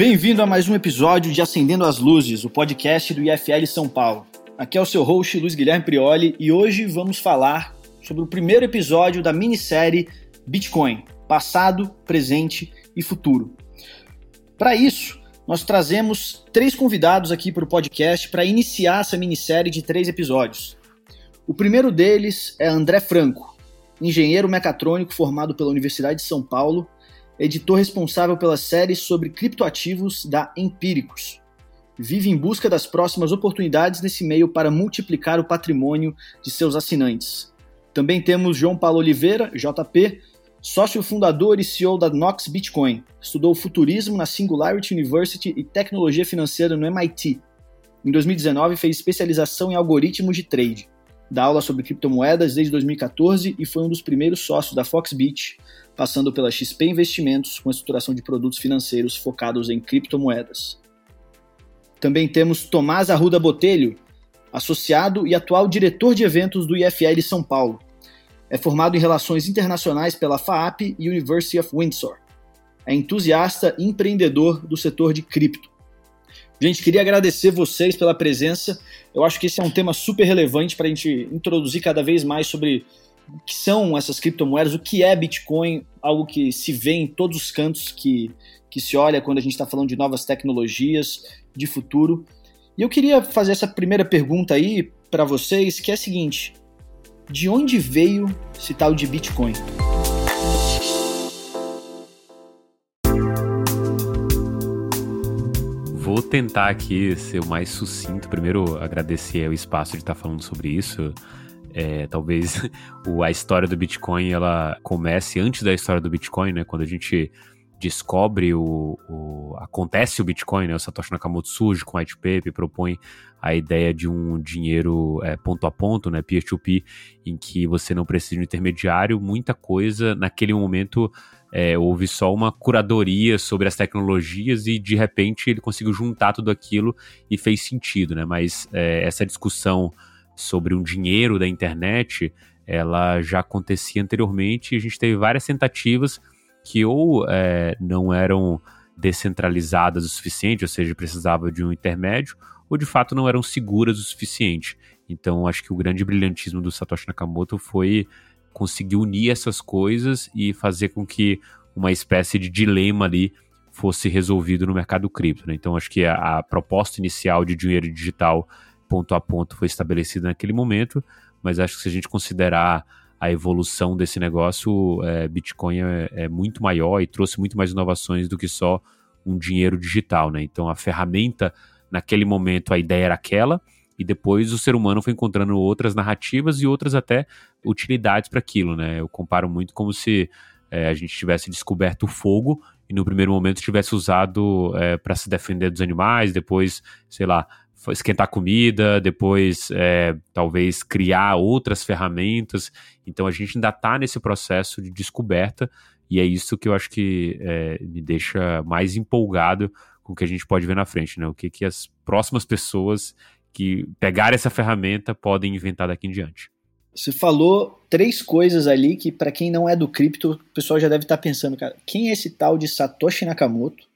Bem-vindo a mais um episódio de Acendendo as Luzes, o podcast do IFL São Paulo. Aqui é o seu host, Luiz Guilherme Prioli, e hoje vamos falar sobre o primeiro episódio da minissérie Bitcoin: Passado, Presente e Futuro. Para isso, nós trazemos três convidados aqui para o podcast para iniciar essa minissérie de três episódios. O primeiro deles é André Franco, engenheiro mecatrônico formado pela Universidade de São Paulo, editor responsável pela série sobre criptoativos da Empíricos. Vive em busca das próximas oportunidades nesse meio para multiplicar o patrimônio de seus assinantes. Também temos João Paulo Oliveira, JP, Sócio fundador e CEO da Nox Bitcoin, estudou futurismo na Singularity University e tecnologia financeira no MIT. Em 2019, fez especialização em algoritmos de trade. Dá aula sobre criptomoedas desde 2014 e foi um dos primeiros sócios da Foxbit, passando pela XP Investimentos com a estruturação de produtos financeiros focados em criptomoedas. Também temos Tomás Arruda Botelho, associado e atual diretor de eventos do IFL São Paulo é formado em Relações Internacionais pela FAAP e University of Windsor. É entusiasta e empreendedor do setor de cripto. Gente, queria agradecer vocês pela presença. Eu acho que esse é um tema super relevante para a gente introduzir cada vez mais sobre o que são essas criptomoedas, o que é Bitcoin, algo que se vê em todos os cantos que, que se olha quando a gente está falando de novas tecnologias, de futuro. E eu queria fazer essa primeira pergunta aí para vocês, que é a seguinte: de onde veio esse tal de Bitcoin? Vou tentar aqui ser o mais sucinto. Primeiro, agradecer o espaço de estar falando sobre isso. É, talvez a história do Bitcoin ela comece antes da história do Bitcoin, né? Quando a gente descobre o, o, acontece o Bitcoin, né? O Satoshi Nakamoto surge com o white paper, propõe a ideia de um dinheiro é, ponto a ponto, né, peer-to-peer, em que você não precisa de um intermediário, muita coisa naquele momento é, houve só uma curadoria sobre as tecnologias e de repente ele conseguiu juntar tudo aquilo e fez sentido, né? Mas é, essa discussão sobre um dinheiro da internet, ela já acontecia anteriormente e a gente teve várias tentativas que ou é, não eram descentralizadas o suficiente, ou seja, precisava de um intermédio, ou de fato não eram seguras o suficiente. Então, acho que o grande brilhantismo do Satoshi Nakamoto foi conseguir unir essas coisas e fazer com que uma espécie de dilema ali fosse resolvido no mercado cripto. Né? Então, acho que a, a, proposta inicial de dinheiro digital ponto a ponto foi estabelecida naquele momento, mas acho que se a gente considerar a evolução desse negócio, é, Bitcoin é, é, muito maior e trouxe muito mais inovações do que só um dinheiro digital, né? Então a ferramenta, naquele momento, a ideia era aquela, e depois o ser humano foi encontrando outras narrativas e outras até utilidades para aquilo, né? Eu comparo muito como se é, a gente tivesse descoberto o fogo e no primeiro momento tivesse usado é, para se defender dos animais, depois, sei lá, esquentar comida, depois é, talvez criar outras ferramentas. Então a gente ainda está nesse processo de descoberta e é isso que eu acho que é, me deixa mais empolgado com o que a gente pode ver na frente, né? O que, que as próximas pessoas que pegarem essa ferramenta podem inventar daqui em diante. Você falou três coisas ali que, para quem não é do cripto, o pessoal já deve estar tá pensando, cara, quem é esse tal de Satoshi Nakamoto? O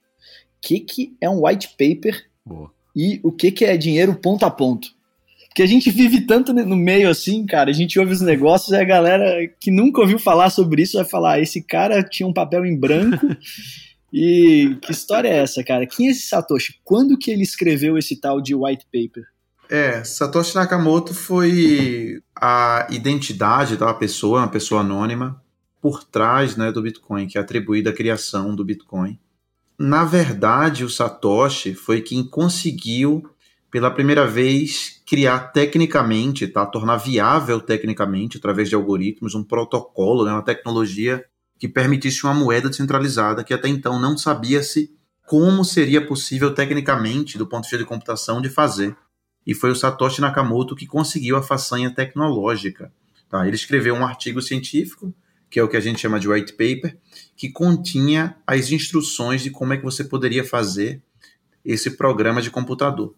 que, que é um white paper? Boa e o que, que é dinheiro ponto a ponto. Porque a gente vive tanto no meio assim, cara, a gente ouve os negócios e a galera que nunca ouviu falar sobre isso vai falar: ah, esse cara tinha um papel em branco. e que história é essa, cara? Quem é esse Satoshi? Quando que ele escreveu esse tal de white paper? É, Satoshi Nakamoto foi a identidade da pessoa, uma pessoa anônima, por trás né, do Bitcoin, que é atribuída à criação do Bitcoin. Na verdade, o Satoshi foi quem conseguiu, pela primeira vez, criar tecnicamente, tá? tornar viável tecnicamente, através de algoritmos, um protocolo, né? uma tecnologia que permitisse uma moeda descentralizada que até então não sabia-se como seria possível tecnicamente, do ponto de vista de computação, de fazer. E foi o Satoshi Nakamoto que conseguiu a façanha tecnológica. Tá? Ele escreveu um artigo científico que é o que a gente chama de white paper, que continha as instruções de como é que você poderia fazer esse programa de computador.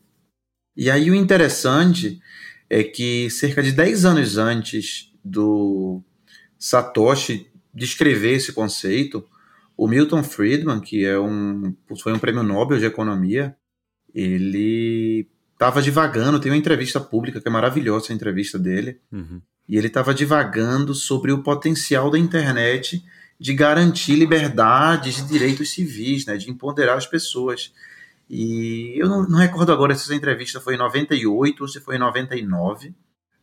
E aí o interessante é que cerca de 10 anos antes do Satoshi descrever esse conceito, o Milton Friedman, que é um, foi um prêmio Nobel de Economia, ele estava divagando, tem uma entrevista pública que é maravilhosa, a entrevista dele, uhum. e ele estava divagando sobre o potencial da internet de garantir liberdades e direitos civis, né, de empoderar as pessoas. E eu não, não, recordo agora se essa entrevista foi em 98 ou se foi em 99, uh,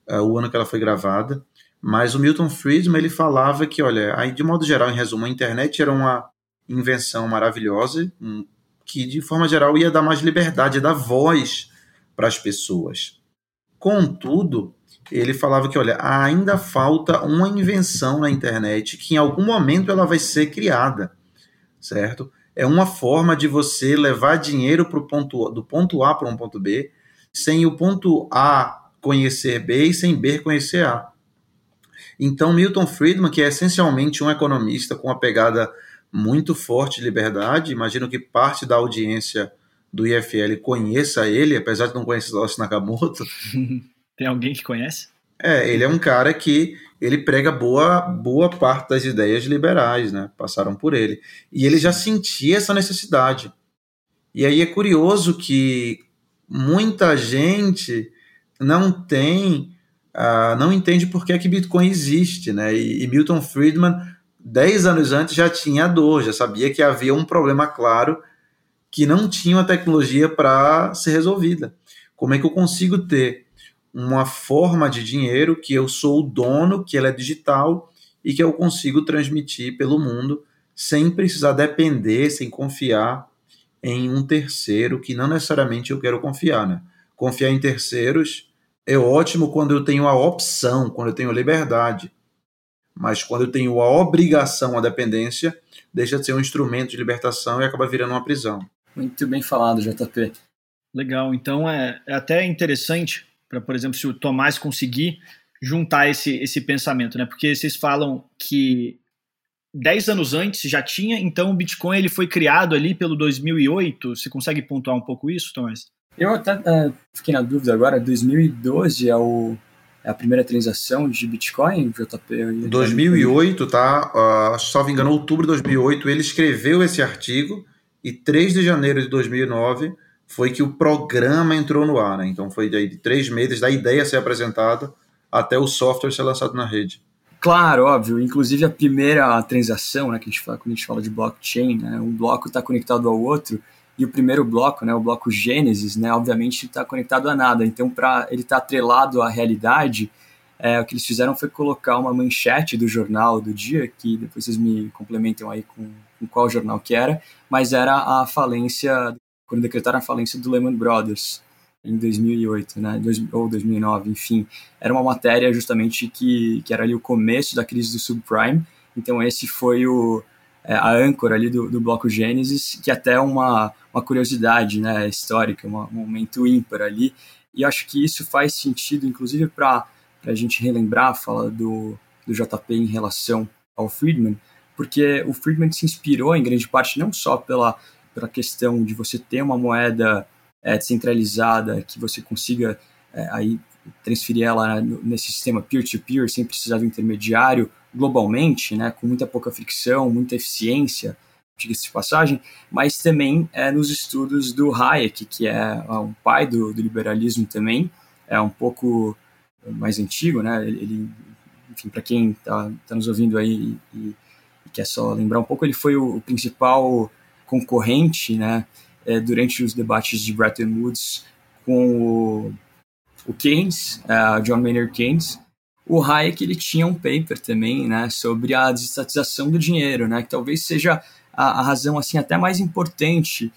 eh, o ano que ela foi gravada, mas o Milton Friedman ele falava que, olha, aí de modo geral, em resumo, a internet era uma invenção maravilhosa, um, que de forma geral ia dar mais liberdade, ia dar voz para as pessoas. Contudo, ele falava que, olha, ainda falta uma invenção na internet que em algum momento ela vai ser criada, certo? É uma forma de você levar dinheiro pro ponto, do ponto A para um ponto B, sem o ponto A conhecer B e sem B conhecer A. Então, Milton Friedman, que é essencialmente um economista com uma pegada muito forte de liberdade, imagino que parte da audiência do IFL conheça ele, apesar de não conhecer o Nakamoto. Tem alguém que conhece? É, ele é um cara que ele prega boa, boa parte das ideias liberais, né? Passaram por ele. E ele já sentia essa necessidade. E aí é curioso que muita gente não tem uh, não entende por que, é que Bitcoin existe, né? E, e, Milton Friedman, 10 anos antes, já tinha dor, já sabia que havia um problema claro que não tinha uma tecnologia para ser resolvida. Como é que eu consigo ter uma forma de dinheiro que eu sou o dono, que ela é digital e que eu consigo transmitir pelo mundo sem precisar depender, sem confiar em um terceiro que não necessariamente eu quero confiar, né? Confiar em terceiros é ótimo quando eu tenho a opção, quando eu tenho a liberdade. Mas quando eu tenho a obrigação, a dependência, deixa de ser um instrumento de libertação e acaba virando uma prisão. Muito bem falado, JP. Legal. Então é, é até interessante para, por exemplo, se o Tomás conseguir juntar esse, esse pensamento, né? Porque vocês falam que 10 anos antes já tinha, então o Bitcoin ele foi criado ali pelo 2008. Você consegue pontuar um pouco isso, Tomás? Eu até uh, fiquei na dúvida agora, 2012 é, o, é a primeira transação de Bitcoin, JP? 2008, tá? Uh, salvo engano, outubro de 2008, ele escreveu esse artigo e 3 de janeiro de 2009 foi que o programa entrou no ar, né? Então foi de três meses da ideia ser apresentada até o software ser lançado na rede. Claro, óbvio. Inclusive a primeira transação, né, que a gente fala, quando a gente fala de blockchain, né, um bloco está conectado ao outro e o primeiro bloco, né, o bloco Gênesis, né, obviamente está conectado a nada. Então, para ele estar tá atrelado à realidade, é, o que eles fizeram foi colocar uma manchete do jornal do dia, que depois vocês me complementam aí com, com qual jornal que era, mas era a falência, quando decretaram a falência do Lehman Brothers em 2008, né, ou 2009, enfim. Era uma matéria justamente que, que era ali o começo da crise do subprime, então esse foi o, é, a âncora ali do, do bloco Gênesis, que até é uma, uma curiosidade né, histórica, uma, um momento ímpar ali. E acho que isso faz sentido, inclusive, para a gente relembrar a fala do, do JP em relação ao Friedman, porque o Friedman se inspirou em grande parte não só pela, pela questão de você ter uma moeda é, descentralizada que você consiga é, aí transferir ela nesse sistema peer-to-peer -peer, sem precisar do intermediário, globalmente, né, com muita pouca fricção, muita eficiência, diga-se de passagem, mas também é, nos estudos do Hayek, que é um pai do, do liberalismo também, é um pouco mais antigo, né, ele, enfim, para quem está tá nos ouvindo aí e, e, quer só lembrar um pouco, ele foi o, principal concorrente, né, é, durante os debates de Bretton Woods com o, o Keynes, uh, John Maynard Keynes, o Hayek ele tinha um paper também, né, sobre a desestatização do dinheiro, né, que talvez seja a, a razão assim até mais importante.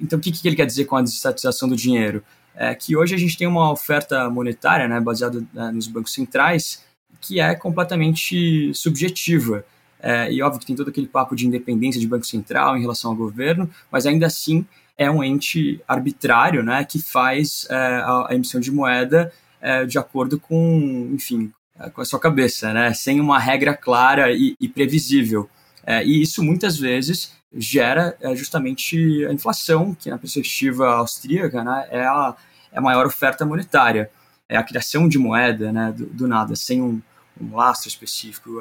Então, o que, que ele quer dizer com a desestatização do dinheiro? É que hoje a gente tem uma oferta monetária, né, baseada né, nos bancos centrais, que é completamente subjetiva. É, e óbvio que tem todo aquele papo de independência de banco central em relação ao governo, mas ainda assim é um ente arbitrário, né, que faz é, a, a, emissão de moeda é, de acordo com, enfim, é, com a sua cabeça, né? Sem uma regra clara e, e previsível. É, e isso muitas vezes gera é, justamente a inflação, que na perspectiva austríaca né, é, a, é a maior oferta monetária. é, a criação de moeda né, do, do nada, sem um, um lastro específico.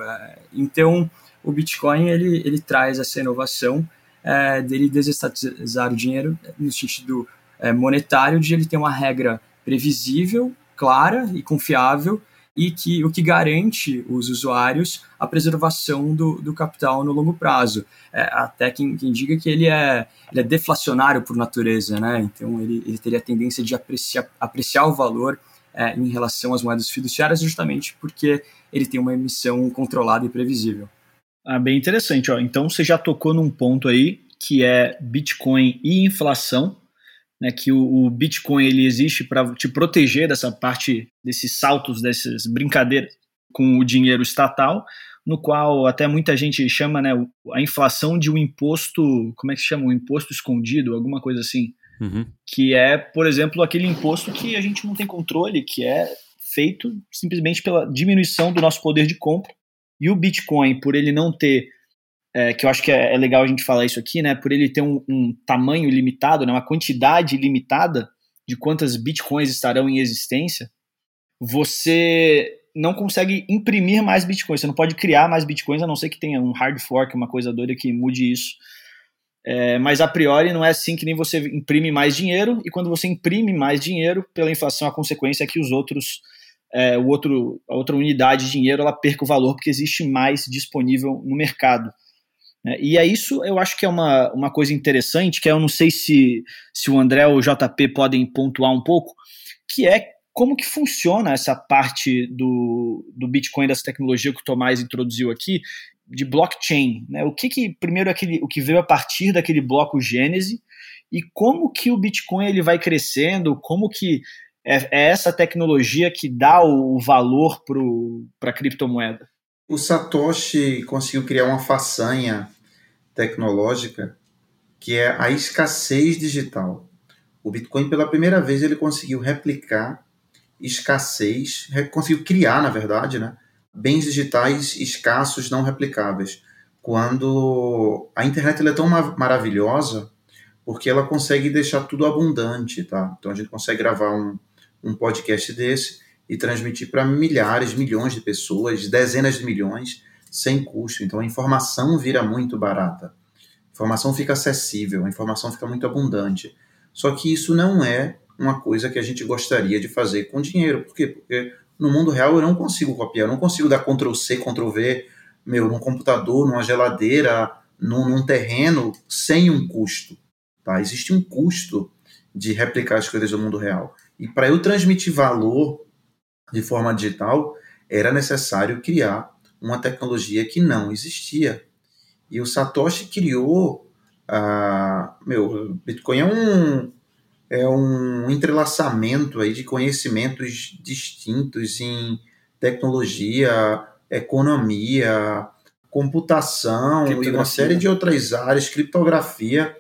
Então, o Bitcoin ele, ele traz essa inovação é, dele desestatizar o dinheiro no sentido é, monetário, de ele ter uma regra previsível, clara e confiável e que o que garante os usuários a preservação do, do capital no longo prazo. É, até quem, quem diga que ele é, ele é deflacionário por natureza, né? então ele, ele teria a tendência de apreciar, apreciar o valor é, em relação às moedas fiduciárias, justamente porque ele tem uma emissão controlada e previsível. Ah, bem interessante. Ó. Então você já tocou num ponto aí que é Bitcoin e inflação, né, que o, o Bitcoin ele existe para te proteger dessa parte desses saltos, dessas brincadeiras com o dinheiro estatal, no qual até muita gente chama né, a inflação de um imposto, como é que se chama? Um imposto escondido, alguma coisa assim. Uhum. Que é, por exemplo, aquele imposto que a gente não tem controle, que é feito simplesmente pela diminuição do nosso poder de compra. E o Bitcoin, por ele não ter é, que eu acho que é, é, legal a gente falar isso aqui, né? Por ele ter um, um, tamanho limitado, né, uma quantidade limitada de quantas bitcoins estarão em existência, você não consegue imprimir mais bitcoins. Você não pode criar mais bitcoins, a não ser que tenha um hard fork, uma coisa doida que mude isso. É, mas a priori não é assim que nem você imprime mais dinheiro, e quando você imprime mais dinheiro, pela inflação, a consequência é que os outros, é, o outro, a outra unidade de dinheiro ela perca o valor porque existe mais disponível no mercado. Né? E é isso, eu acho que é uma, uma coisa interessante, que eu não sei se, se o André ou o JP podem pontuar um pouco, que é como que funciona essa parte do, do Bitcoin, dessa tecnologia que o Tomás introduziu aqui, de blockchain. Né? O que, que primeiro aquele, o que veio a partir daquele bloco Gênese e como que o Bitcoin ele vai crescendo, como que é, é essa tecnologia que dá o, valor para a criptomoeda. O Satoshi conseguiu criar uma façanha tecnológica que é a escassez digital. O Bitcoin, pela primeira vez, ele conseguiu replicar escassez, conseguiu criar, na verdade, né, bens digitais escassos, não replicáveis. Quando a internet é tão maravilhosa, porque ela consegue deixar tudo abundante, tá? Então a gente consegue gravar um, um podcast desse e transmitir para milhares, milhões de pessoas, dezenas de milhões, sem custo. Então a informação vira muito barata. A informação fica acessível, a informação fica muito abundante. Só que isso não é uma coisa que a gente gostaria de fazer com dinheiro. Por quê? Porque no mundo real eu não consigo copiar, eu não consigo dar Ctrl C, Ctrl V, meu, num computador, numa geladeira, num, num terreno, sem um custo. Tá? Existe um custo de replicar as coisas do mundo real. E para eu transmitir valor de forma digital, era necessário criar uma tecnologia que não existia. E o Satoshi criou. Uh, meu, Bitcoin é um, é um entrelaçamento aí de conhecimentos distintos em tecnologia, economia, computação e uma série de outras áreas, criptografia,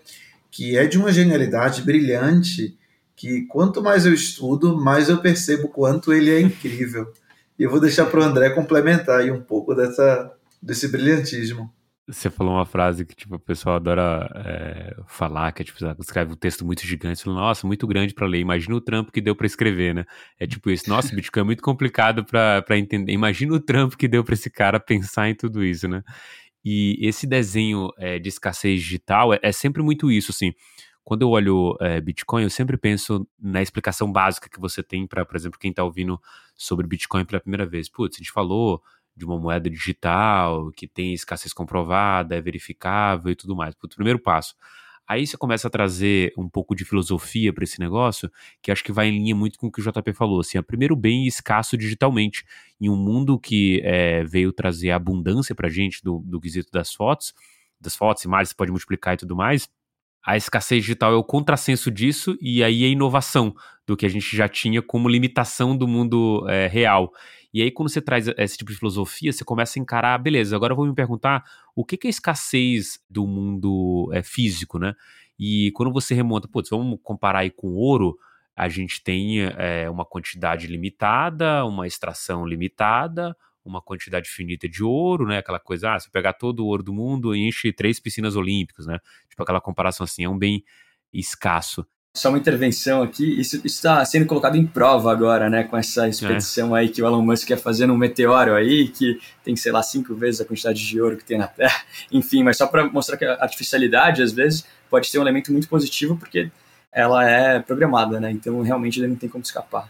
que é de uma genialidade brilhante que quanto mais eu estudo, mais eu percebo quanto ele é incrível. E eu vou deixar para o André complementar aí um pouco dessa, desse brilhantismo. Você falou uma frase que tipo, o pessoal adora é, falar, que é tipo, escreve um texto muito gigante, fala, nossa, muito grande para ler, imagina o trampo que deu para escrever, né? É tipo isso, nossa, Bitcoin é muito complicado para entender, imagina o trampo que deu para esse cara pensar em tudo isso, né? E esse desenho é, de escassez digital é, é sempre muito isso, assim, quando eu olho é, Bitcoin, eu sempre penso na explicação básica que você tem para, por exemplo, quem está ouvindo sobre Bitcoin pela primeira vez. Putz, a gente falou de uma moeda digital que tem escassez comprovada, é verificável e tudo mais. Putz, primeiro passo. Aí você começa a trazer um pouco de filosofia para esse negócio, que acho que vai em linha muito com o que o JP falou. Assim, é primeiro bem escasso digitalmente. Em um mundo que é, veio trazer abundância para gente do, do quesito das fotos, das fotos, imagens, você pode multiplicar e tudo mais a escassez digital é o contrassenso disso, e aí a inovação do que a gente já tinha como limitação do mundo é, real. E aí, quando você traz esse tipo de filosofia, você começa a encarar, beleza, agora eu vou me perguntar o que, que é a escassez do mundo é, físico, né? E quando você remonta, putz, vamos comparar aí com ouro, a gente tem é, uma quantidade limitada, uma extração limitada, uma quantidade finita de ouro, né? Aquela coisa, ah, se pegar todo o ouro do mundo, enche três piscinas olímpicas, né? Tipo aquela comparação assim, é um bem escasso. Só uma intervenção aqui, isso está sendo colocado em prova agora, né, com essa expedição é. aí que o Elon Musk quer fazer num meteoro aí, que tem, sei lá, cinco vezes a quantidade de ouro que tem na Terra. Enfim, mas só para mostrar que a artificialidade, às vezes, pode ser um elemento muito positivo, porque ela é programada, né, então realmente ele não tem como escapar.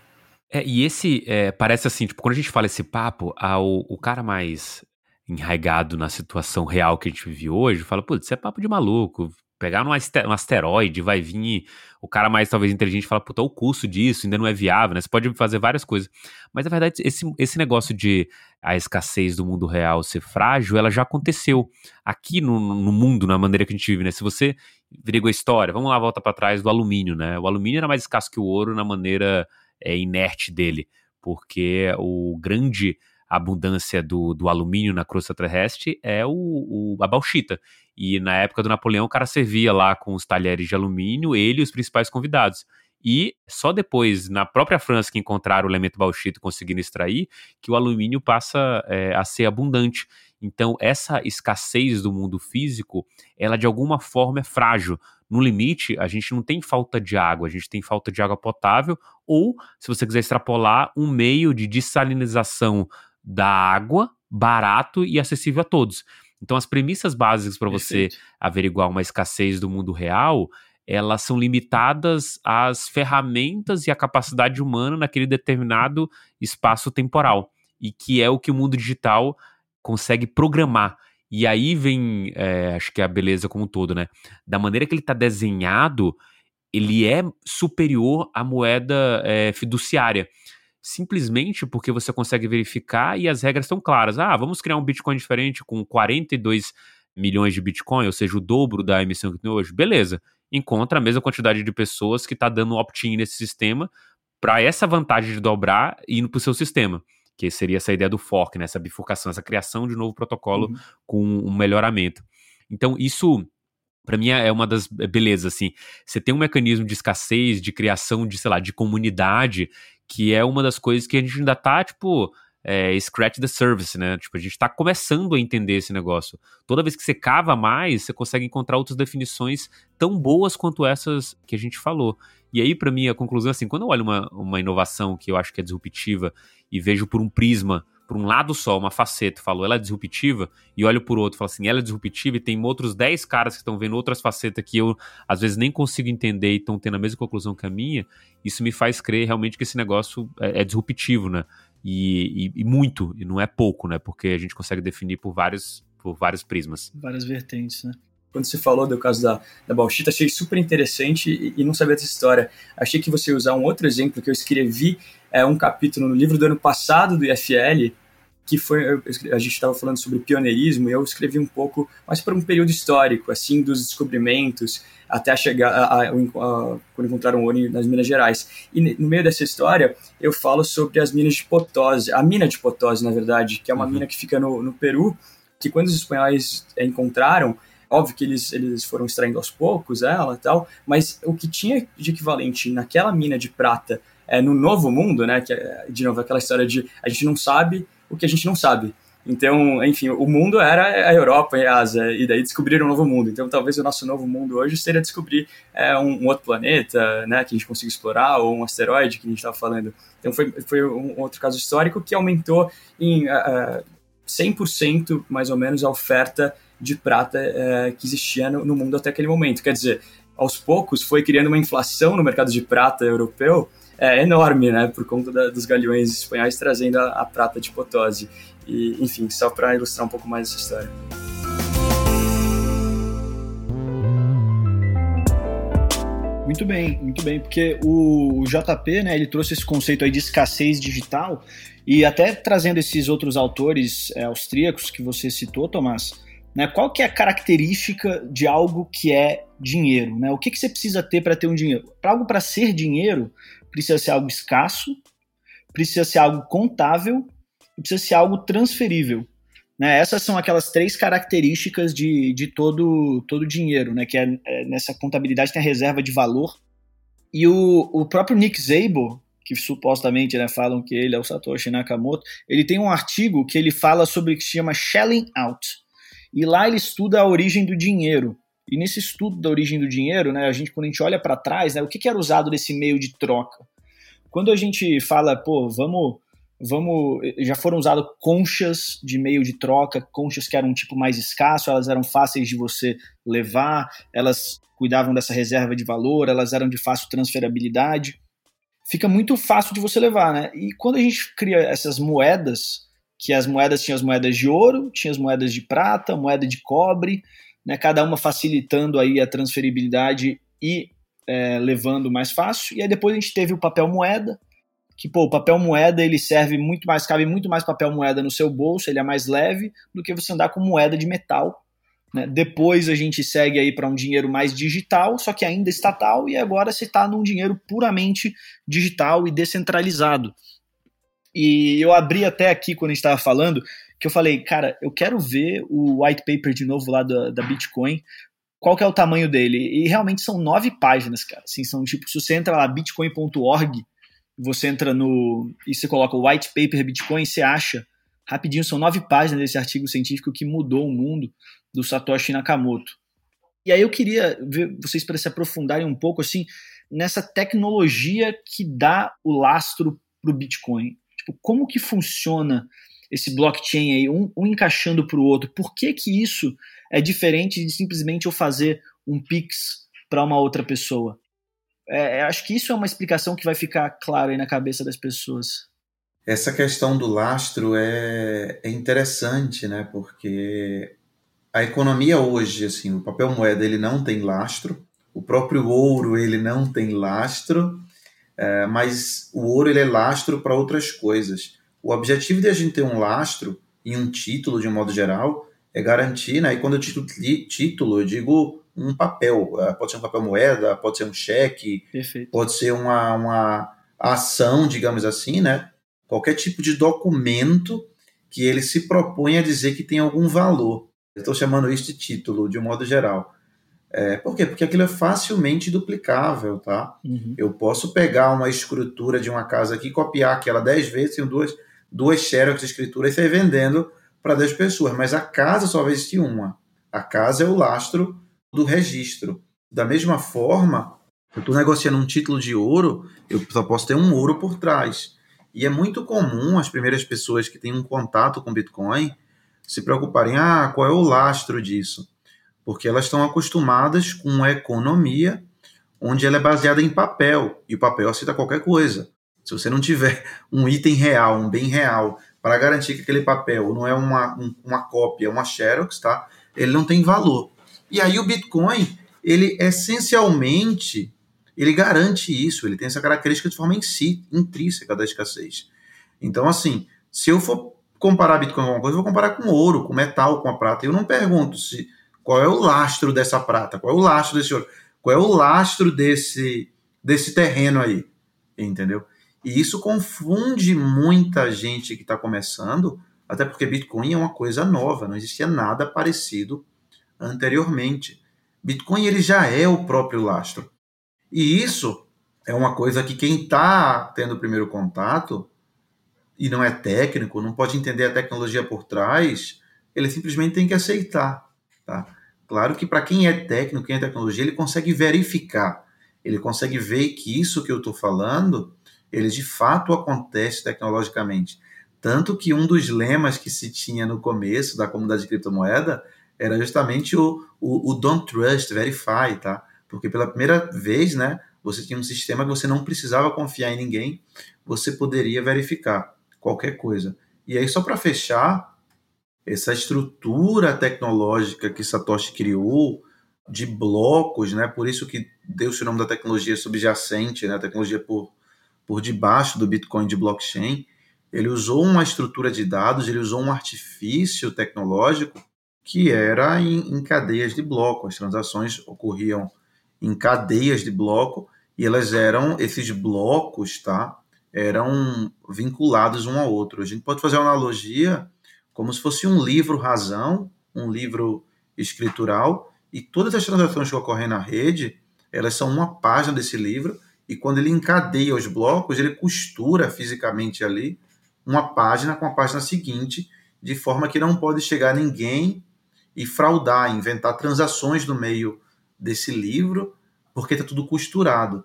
É, e esse, é, parece assim, tipo, quando a gente fala esse papo, ao, o cara mais enraigado na situação real que a gente vive hoje, fala, putz, isso é papo de maluco, pegar um, asteroide, vai vir o cara mais talvez inteligente fala, puta, o custo disso ainda não é viável, né? Você pode fazer várias coisas. Mas na verdade, esse, esse negócio de a escassez do mundo real ser frágil, ela já aconteceu aqui no, no mundo, na maneira que a gente vive, né? Se você viriga a história, vamos lá, volta para trás do alumínio, né? O alumínio era mais escasso que o ouro na maneira é, inerte dele, porque o grande abundância do, do alumínio na crosta terrestre é o, o, a bauxita. E na época do Napoleão, o cara servia lá com os talheres de alumínio, ele e os principais convidados. E só depois, na própria França, que encontraram o elemento bauxita e conseguiram extrair, que o alumínio passa é, a ser abundante. Então, essa escassez do mundo físico, ela de alguma forma é frágil. No limite, a gente não tem falta de água, a gente tem falta de água potável, ou, se você quiser extrapolar, um meio de dessalinização da água barato e acessível a todos. Então, as premissas básicas para você averiguar uma escassez do mundo real, elas são limitadas às ferramentas e à capacidade humana naquele determinado espaço temporal. E que é o que o mundo digital consegue programar. E aí vem, é, acho que é a beleza como um todo, né? Da maneira que ele está desenhado, ele é superior à moeda é, fiduciária simplesmente porque você consegue verificar e as regras estão claras. Ah, vamos criar um Bitcoin diferente com 42 milhões de Bitcoin, ou seja, o dobro da emissão que tem hoje. Beleza. Encontra a mesma quantidade de pessoas que está dando opt-in nesse sistema para essa vantagem de dobrar indo para o seu sistema. Que seria essa ideia do fork, né? essa bifurcação, essa criação de novo protocolo uhum. com um melhoramento. Então, isso para mim é uma das belezas assim. Você tem um mecanismo de escassez, de criação de, sei lá, de comunidade que é uma das coisas que a gente ainda tá, tipo, é, scratch the service, né? Tipo, a gente tá começando a entender esse negócio. Toda vez que você cava mais, você consegue encontrar outras definições tão boas quanto essas que a gente falou. E aí, para mim, a conclusão é assim, quando eu olho uma, uma inovação que eu acho que é disruptiva e vejo por um prisma por um lado só, uma faceta, falou ela é disruptiva, e olho por outro, falo assim, ela é disruptiva e tem outros 10 caras que estão vendo outras facetas que eu às vezes nem consigo entender e estão tendo a mesma conclusão que a minha, isso me faz crer realmente que esse negócio é, é disruptivo, né? E, e, e, muito, e não é pouco, né? Porque a gente consegue definir por vários, por vários prismas. Várias vertentes, né? quando você falou do caso da, da Bauxita, achei super interessante e, e, não sabia dessa história. Achei que você ia usar um outro exemplo que eu escrevi, é um capítulo no livro do ano passado do IFL, que foi a gente estava falando sobre pioneirismo e eu escrevi um pouco mais para um período histórico assim dos descobrimentos até chegar a, a, a, quando encontraram ouro nas Minas Gerais e no meio dessa história eu falo sobre as minas de Potosí a mina de Potosí na verdade que é uma uhum. mina que fica no, no Peru que quando os espanhóis encontraram Óbvio que eles, eles foram extraindo aos poucos ela tal, mas o que tinha de equivalente naquela mina de prata é, no Novo Mundo, né, que é, de novo, aquela história de a gente não sabe o que a gente não sabe. Então, enfim, o mundo era a Europa e a Ásia, e daí descobriram um novo mundo. Então, talvez o nosso novo mundo hoje seria descobrir é, um, um, outro planeta, né, que a gente consiga explorar, ou um asteroide que a gente estava falando. Então, foi, foi um outro caso histórico que aumentou em uh, 100% mais ou menos a oferta de prata é, que existia no, no, mundo até aquele momento. Quer dizer, aos poucos foi criando uma inflação no mercado de prata europeu é, enorme, né, por conta da, dos galeões espanhóis trazendo a, a prata de Potosí. E, enfim, só para ilustrar um pouco mais essa história. Muito bem, muito bem, porque o, o, JP, né, ele trouxe esse conceito aí de escassez digital e até trazendo esses outros autores é, austríacos que você citou, Tomás, né? Qual que é a característica de algo que é dinheiro? Né? O que, que você precisa ter para ter um dinheiro? Para algo para ser dinheiro, precisa ser algo escasso, precisa ser algo contável e precisa ser algo transferível. Né? Essas são aquelas três características de, de todo, todo dinheiro, né? que é, é, nessa contabilidade tem a reserva de valor. E o, o próprio Nick Szabo, que supostamente né, falam que ele é o Satoshi Nakamoto, ele tem um artigo que ele fala sobre o que se chama shelling out, e lá ele estuda a origem do dinheiro. E nesse estudo da origem do dinheiro, né, a gente quando a gente olha para trás, né, o que, que era usado nesse meio de troca? Quando a gente fala, pô, vamos vamos já foram usadas conchas de meio de troca, conchas que eram um tipo mais escasso, elas eram fáceis de você levar, elas cuidavam dessa reserva de valor, elas eram de fácil transferabilidade. Fica muito fácil de você levar, né? E quando a gente cria essas moedas, que as moedas tinham as moedas de ouro, tinha as moedas de prata, moeda de cobre, né? Cada uma facilitando aí a transferibilidade e é, levando mais fácil. E aí depois a gente teve o papel moeda, que pô, o papel moeda ele serve muito mais, cabe muito mais papel moeda no seu bolso, ele é mais leve do que você andar com moeda de metal. Né? Depois a gente segue aí para um dinheiro mais digital, só que ainda estatal, e agora se está num dinheiro puramente digital e descentralizado. E eu abri até aqui quando a gente estava falando, que eu falei, cara, eu quero ver o white paper de novo lá da, da Bitcoin, qual que é o tamanho dele? E realmente são nove páginas, cara. Assim, são tipo, se você entra lá, bitcoin.org, você entra no. e você coloca o white paper Bitcoin, você acha rapidinho, são nove páginas desse artigo científico que mudou o mundo do Satoshi Nakamoto. E aí eu queria ver vocês para se aprofundarem um pouco assim nessa tecnologia que dá o lastro para o Bitcoin. Tipo, como que funciona esse blockchain aí, um, um encaixando para o outro? Por que que isso é diferente de simplesmente eu fazer um Pix para uma outra pessoa? É, é, acho que isso é uma explicação que vai ficar clara aí na cabeça das pessoas. Essa questão do lastro é, é interessante, né? Porque a economia hoje, assim, o papel moeda ele não tem lastro, o próprio ouro ele não tem lastro, é, mas o ouro ele é lastro para outras coisas. O objetivo de a gente ter um lastro e um título de um modo geral é garantir, né? E quando eu digo título, eu digo um papel. É, pode ser um papel moeda, pode ser um cheque, Perfeito. pode ser uma, uma ação, digamos assim, né? Qualquer tipo de documento que ele se propõe a dizer que tem algum valor. Eu estou chamando isso de título, de um modo geral. É, por quê? Porque aquilo é facilmente duplicável, tá? Uhum. Eu posso pegar uma escritura de uma casa aqui, copiar aquela 10 vezes, tenho duas, duas xerox de escritura e sair vendendo para 10 pessoas. Mas a casa só vai existir uma. A casa é o lastro do registro. Da mesma forma, eu estou negociando um título de ouro, eu só posso ter um ouro por trás. E é muito comum as primeiras pessoas que têm um contato com Bitcoin se preocuparem, ah, qual é o lastro disso? Porque elas estão acostumadas com uma economia onde ela é baseada em papel, e o papel aceita qualquer coisa. Se você não tiver um item real, um bem real, para garantir que aquele papel não é uma, um, uma cópia, é uma xerox, tá? ele não tem valor. E aí o Bitcoin, ele essencialmente, ele garante isso, ele tem essa característica de forma em si, intrínseca da escassez. Então, assim, se eu for comparar Bitcoin com alguma coisa, eu vou comparar com ouro, com metal, com a prata. Eu não pergunto se qual é o lastro dessa prata, qual é o lastro desse ouro, qual é o lastro desse, desse terreno aí, entendeu? E isso confunde muita gente que está começando, até porque Bitcoin é uma coisa nova, não existia nada parecido anteriormente. Bitcoin ele já é o próprio lastro. E isso é uma coisa que quem está tendo o primeiro contato e não é técnico, não pode entender a tecnologia por trás, ele simplesmente tem que aceitar. Tá? Claro que para quem é técnico, quem é tecnologia, ele consegue verificar, ele consegue ver que isso que eu estou falando, ele de fato acontece tecnologicamente. Tanto que um dos lemas que se tinha no começo da comunidade de criptomoeda era justamente o, o, o Don't Trust, Verify, tá? Porque pela primeira vez, né, você tinha um sistema que você não precisava confiar em ninguém, você poderia verificar qualquer coisa. E aí, só para fechar, essa estrutura tecnológica que Satoshi criou de blocos, né? Por isso que deu-se o nome da tecnologia subjacente, né? A tecnologia por, por debaixo do Bitcoin de blockchain. Ele usou uma estrutura de dados, ele usou um artifício tecnológico que era em, em cadeias de bloco. As transações ocorriam em cadeias de bloco e elas eram esses blocos, tá? Eram vinculados um ao outro. A gente pode fazer uma analogia como se fosse um livro razão, um livro escritural, e todas as transações que ocorrem na rede, elas são uma página desse livro, e quando ele encadeia os blocos, ele costura fisicamente ali uma página com a página seguinte, de forma que não pode chegar ninguém e fraudar, inventar transações no meio desse livro, porque está tudo costurado.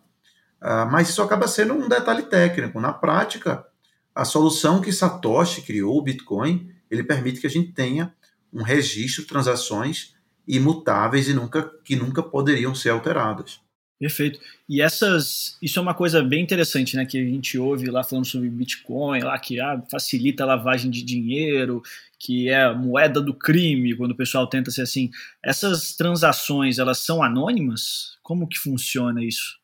Uh, mas isso acaba sendo um detalhe técnico. Na prática, a solução que Satoshi criou, o Bitcoin, ele permite que a gente tenha um registro de transações imutáveis e nunca, que nunca poderiam ser alteradas. Perfeito. E essas, isso é uma coisa bem interessante, né, que a gente ouve lá falando sobre Bitcoin, lá que ah, facilita a lavagem de dinheiro, que é a moeda do crime, quando o pessoal tenta ser assim. Essas transações, elas são anônimas? Como que funciona isso?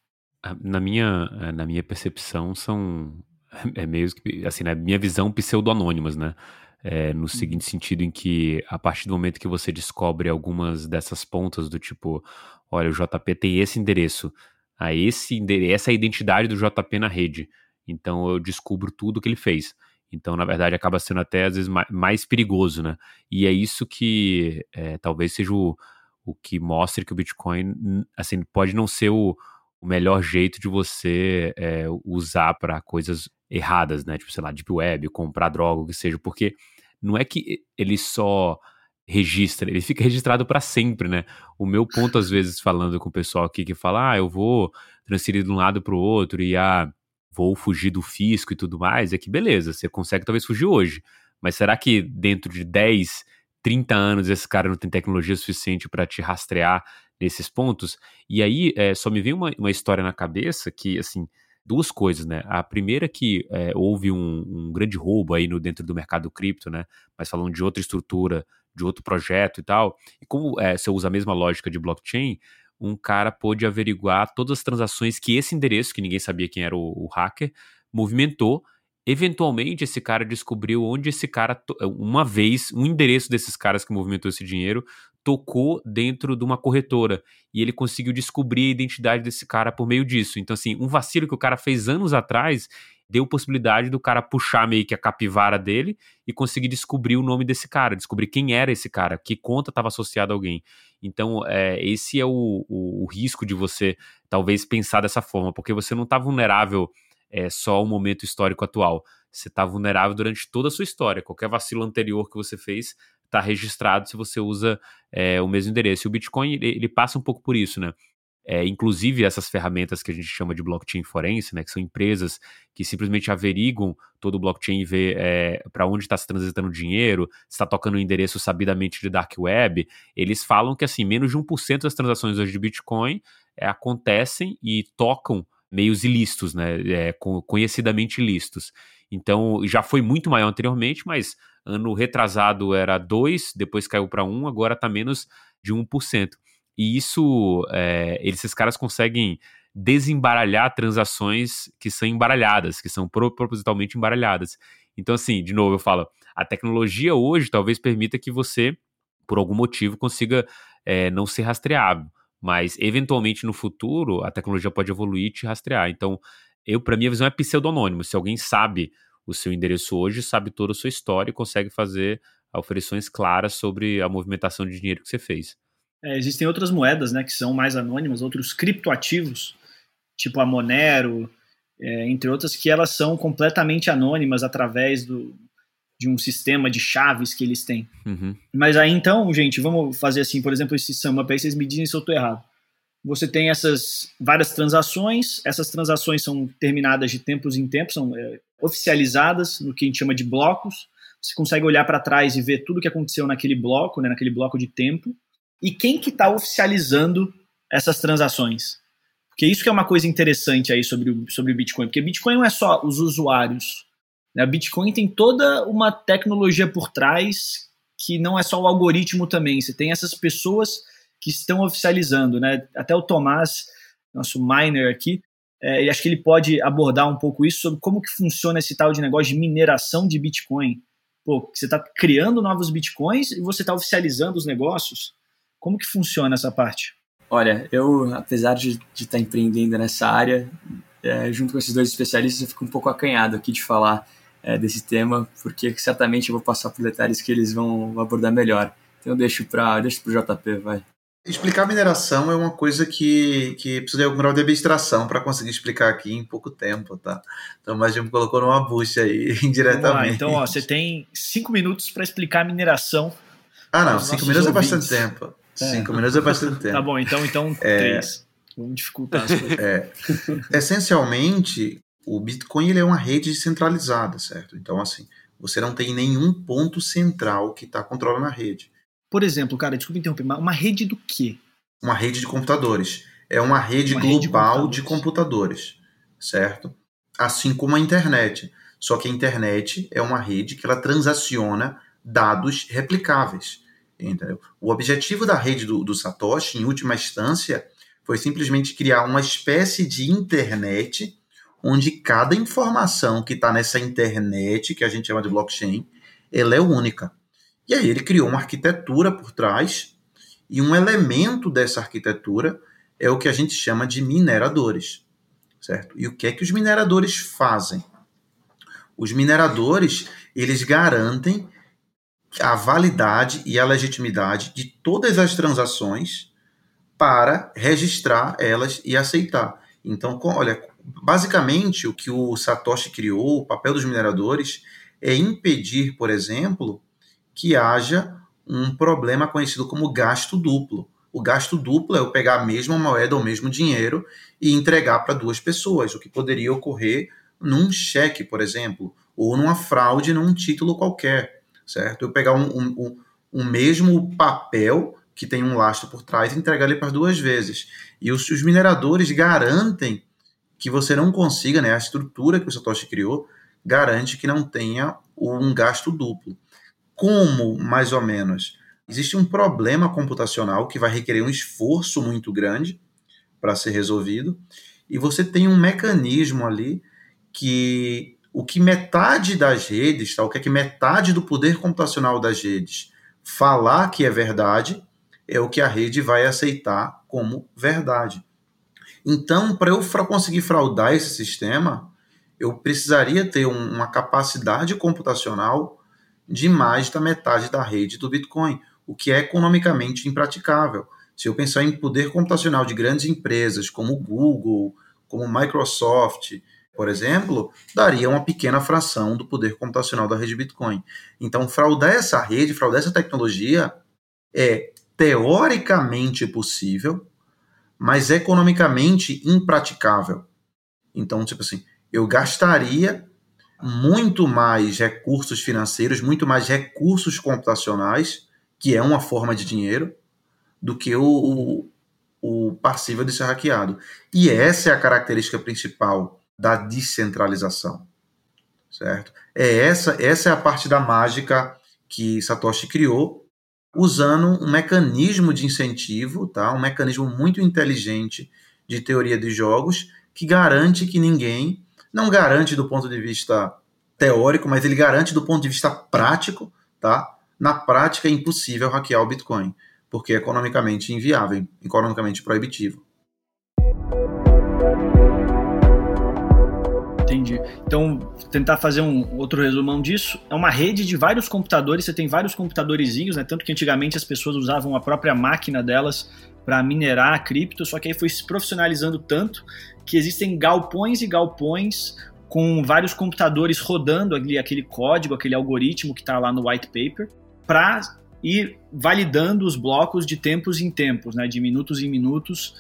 Na minha, na minha percepção, são é meio que, assim, na minha visão, pseudo-anônimas, né? É, no uhum. seguinte sentido em que a partir do momento que você descobre algumas dessas pontas do tipo, olha, o JP tem esse endereço, a esse endereço, essa é a identidade do JP na rede. Então eu descubro tudo que ele fez. Então, na verdade, acaba sendo até às vezes mais, perigoso, né? E é isso que é, talvez seja o, o que mostre que o Bitcoin, assim, pode não ser o, o melhor jeito de você é, usar para coisas erradas, né? Tipo, sei lá, deep web, comprar droga, o que seja, porque não é que ele só registra, ele fica registrado para sempre, né? O meu ponto, às vezes, falando com o pessoal aqui que fala, ah, eu vou transferir de um lado para o outro e ah, vou fugir do fisco e tudo mais, é que beleza, você consegue talvez fugir hoje, mas será que dentro de 10, 30 anos esse cara não tem tecnologia suficiente para te rastrear nesses pontos? E aí é, só me vem uma, uma história na cabeça que, assim, duas coisas, né? A primeira é que é, houve um, um, grande roubo aí no, dentro do mercado cripto, né? Mas falando de outra estrutura de outro projeto e tal. E como é, você usa a mesma lógica de blockchain, um cara pôde averiguar todas as transações que esse endereço, que ninguém sabia quem era o, o hacker, movimentou. Eventualmente, esse cara descobriu onde esse cara, uma vez, um endereço desses caras que movimentou esse dinheiro, tocou dentro de uma corretora. E ele conseguiu descobrir a identidade desse cara por meio disso. Então, assim, um vacilo que o cara fez anos atrás, deu possibilidade do cara puxar meio que a capivara dele e conseguir descobrir o nome desse cara, descobrir quem era esse cara, que conta estava associada a alguém. Então, é, esse é o, o, o, risco de você talvez pensar dessa forma, porque você não está vulnerável é, só ao momento histórico atual. Você está vulnerável durante toda a sua história. Qualquer vacilo anterior que você fez está registrado se você usa é, o mesmo endereço. E o Bitcoin ele, ele passa um pouco por isso, né? É, inclusive essas ferramentas que a gente chama de blockchain forense, né, que são empresas que simplesmente averiguam todo o blockchain e vê é, para onde está se transitando dinheiro, se está tocando o um endereço sabidamente de dark web, eles falam que assim menos de 1% das transações hoje de Bitcoin é, acontecem e tocam meios ilícitos, né, é, conhecidamente ilícitos. Então já foi muito maior anteriormente, mas ano retrasado era 2, depois caiu para 1, agora está menos de 1%. E isso, é, esses caras conseguem desembaralhar transações que são embaralhadas, que são propositalmente embaralhadas. Então, assim, de novo, eu falo, a tecnologia hoje talvez permita que você, por algum motivo, consiga é, não ser rastreável. Mas, eventualmente, no futuro, a tecnologia pode evoluir e te rastrear. Então, eu, para mim, a visão é pseudonônimo. Se alguém sabe o seu endereço hoje, sabe toda a sua história e consegue fazer aferições claras sobre a movimentação de dinheiro que você fez. É, existem outras moedas né, que são mais anônimas, outros criptoativos, tipo a Monero, é, entre outras, que elas são completamente anônimas através do, de um sistema de chaves que eles têm. Uhum. Mas aí então, gente, vamos fazer assim, por exemplo, esse samba, aí vocês me dizem se eu estou errado. Você tem essas várias transações, essas transações são terminadas de tempos em tempos, são é, oficializadas no que a gente chama de blocos. Você consegue olhar para trás e ver tudo o que aconteceu naquele bloco, né, naquele bloco de tempo e quem que está oficializando essas transações. Porque isso que é uma coisa interessante aí sobre o, sobre o Bitcoin, porque Bitcoin não é só os usuários. Né? Bitcoin tem toda uma tecnologia por trás que não é só o algoritmo também. Você tem essas pessoas que estão oficializando, né? Até o Tomás, nosso miner aqui, é, acho que ele pode abordar um pouco isso sobre como que funciona esse tal de negócio de mineração de Bitcoin. Pô, você está criando novos Bitcoins e você está oficializando os negócios. Como que funciona essa parte? Olha, eu, apesar de estar tá empreendendo nessa área, é, junto com esses dois especialistas, eu fico um pouco acanhado aqui de falar é, desse tema, porque certamente eu vou passar por detalhes que eles vão abordar melhor. Então eu deixo para deixo o JP, vai. Explicar mineração é uma coisa que, que precisa de algum grau de abstração para conseguir explicar aqui em pouco tempo, tá? Então, mas a gente colocou numa bucha aí, indiretamente. então, ó, você tem cinco minutos para explicar mineração Ah, não, cinco minutos ouvintes. é bastante tempo. É. Cinco minutos é bastante tempo. Tá bom, então, então é, três. Vamos dificultar as coisas. É, essencialmente, o Bitcoin ele é uma rede centralizada, certo? Então, assim, você não tem nenhum ponto central que está controlando a rede. Por exemplo, cara, desculpa interromper, uma rede do quê? Uma rede de computadores. É uma rede uma global rede de, computadores. de computadores, certo? Assim como a internet. Só que a internet é uma rede que ela transaciona dados replicáveis. Entendeu? O objetivo da rede do, do Satoshi, em última instância, foi simplesmente criar uma espécie de internet onde cada informação que está nessa internet, que a gente chama de blockchain, ela é única. E aí ele criou uma arquitetura por trás, e um elemento dessa arquitetura é o que a gente chama de mineradores, certo? E o que é que os mineradores fazem? Os mineradores, eles garantem a validade e a legitimidade de todas as transações para registrar elas e aceitar. Então, olha, basicamente o que o Satoshi criou, o papel dos mineradores, é impedir, por exemplo, que haja um problema conhecido como gasto duplo. O gasto duplo é eu pegar a mesma moeda ou mesmo dinheiro e entregar para duas pessoas, o que poderia ocorrer num cheque, por exemplo, ou numa fraude num título qualquer, certo? Eu pegar um, um, um mesmo papel que tem um lastro por trás e entregar ele para duas vezes. E os, os mineradores garantem que você não consiga, né, a estrutura que o Satoshi criou garante que não tenha um gasto duplo. Como, mais ou menos? Existe um problema computacional que vai requerer um esforço muito grande para ser resolvido, e você tem um mecanismo ali que o que metade das redes, tá, o que é que metade do poder computacional das redes falar que é verdade, é o que a rede vai aceitar como verdade. Então, para eu conseguir fraudar esse sistema, eu precisaria ter um, uma capacidade computacional de mais da metade da rede do Bitcoin, o que é economicamente impraticável. Se eu pensar em poder computacional de grandes empresas como Google, como Microsoft, por exemplo, daria uma pequena fração do poder computacional da rede Bitcoin. Então, fraudar essa rede, fraudar essa tecnologia é teoricamente possível, mas economicamente impraticável. Então, tipo assim, eu gastaria muito mais recursos financeiros, muito mais recursos computacionais, que é uma forma de dinheiro, do que o, o, o passível de ser hackeado. E essa é a característica principal da descentralização, certo? É essa, essa é a parte da mágica que Satoshi criou, usando um mecanismo de incentivo, tá? Um mecanismo muito inteligente de teoria de jogos que garante que ninguém não garante do ponto de vista teórico, mas ele garante do ponto de vista prático, tá? Na prática é impossível hackear o Bitcoin, porque é economicamente inviável, economicamente proibitivo. Entendi. Então, tentar fazer um outro resumão disso, é uma rede de vários computadores, você tem vários computadorzinhos, né? Tanto que antigamente as pessoas usavam a própria máquina delas para minerar a cripto, só que aí foi se profissionalizando tanto que existem galpões e galpões com vários computadores rodando ali aquele código, aquele algoritmo que está lá no white paper, para ir validando os blocos de tempos em tempos, né, de minutos em minutos,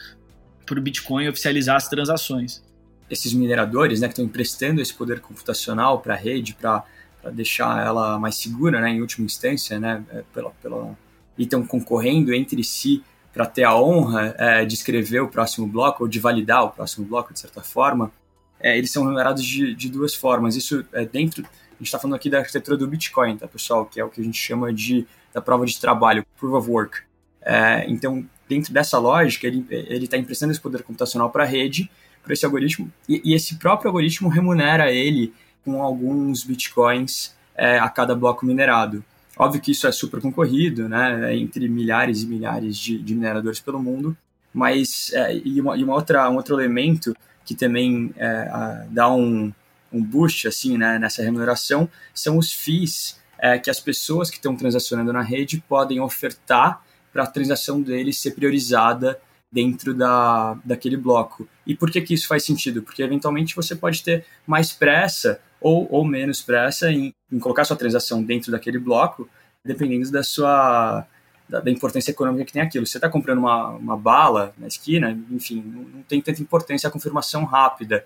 para o Bitcoin oficializar as transações. Esses mineradores né, que estão emprestando esse poder computacional para a rede, para deixar ela mais segura, né, em última instância, né, é, pela, pela, e estão concorrendo entre si para ter a honra é, de escrever o próximo bloco ou de validar o próximo bloco, de certa forma, é, eles são remunerados de, de, duas formas. Isso é dentro. A gente está falando aqui da arquitetura do Bitcoin, tá, pessoal? Que é o que a gente chama de da prova de trabalho, proof of work. É, então, dentro dessa lógica, ele está emprestando esse poder computacional para a rede, para esse algoritmo, e, e, esse próprio algoritmo remunera ele com alguns bitcoins é, a cada bloco minerado. Óbvio que isso é super concorrido, né, entre milhares e milhares de, de mineradores pelo mundo, mas é, e, uma, e uma outra, um outro elemento que também é, dá um, um boost assim, né, nessa remuneração são os FIIs é, que as pessoas que estão transacionando na rede podem ofertar para a transação deles ser priorizada dentro da, daquele bloco. E por que, que isso faz sentido? Porque eventualmente você pode ter mais pressa ou, ou menos pressa em, em colocar sua transação dentro daquele bloco, dependendo da sua da, da importância econômica que tem aquilo. Você está comprando uma, uma bala na esquina, enfim, não, não tem tanta importância a confirmação rápida.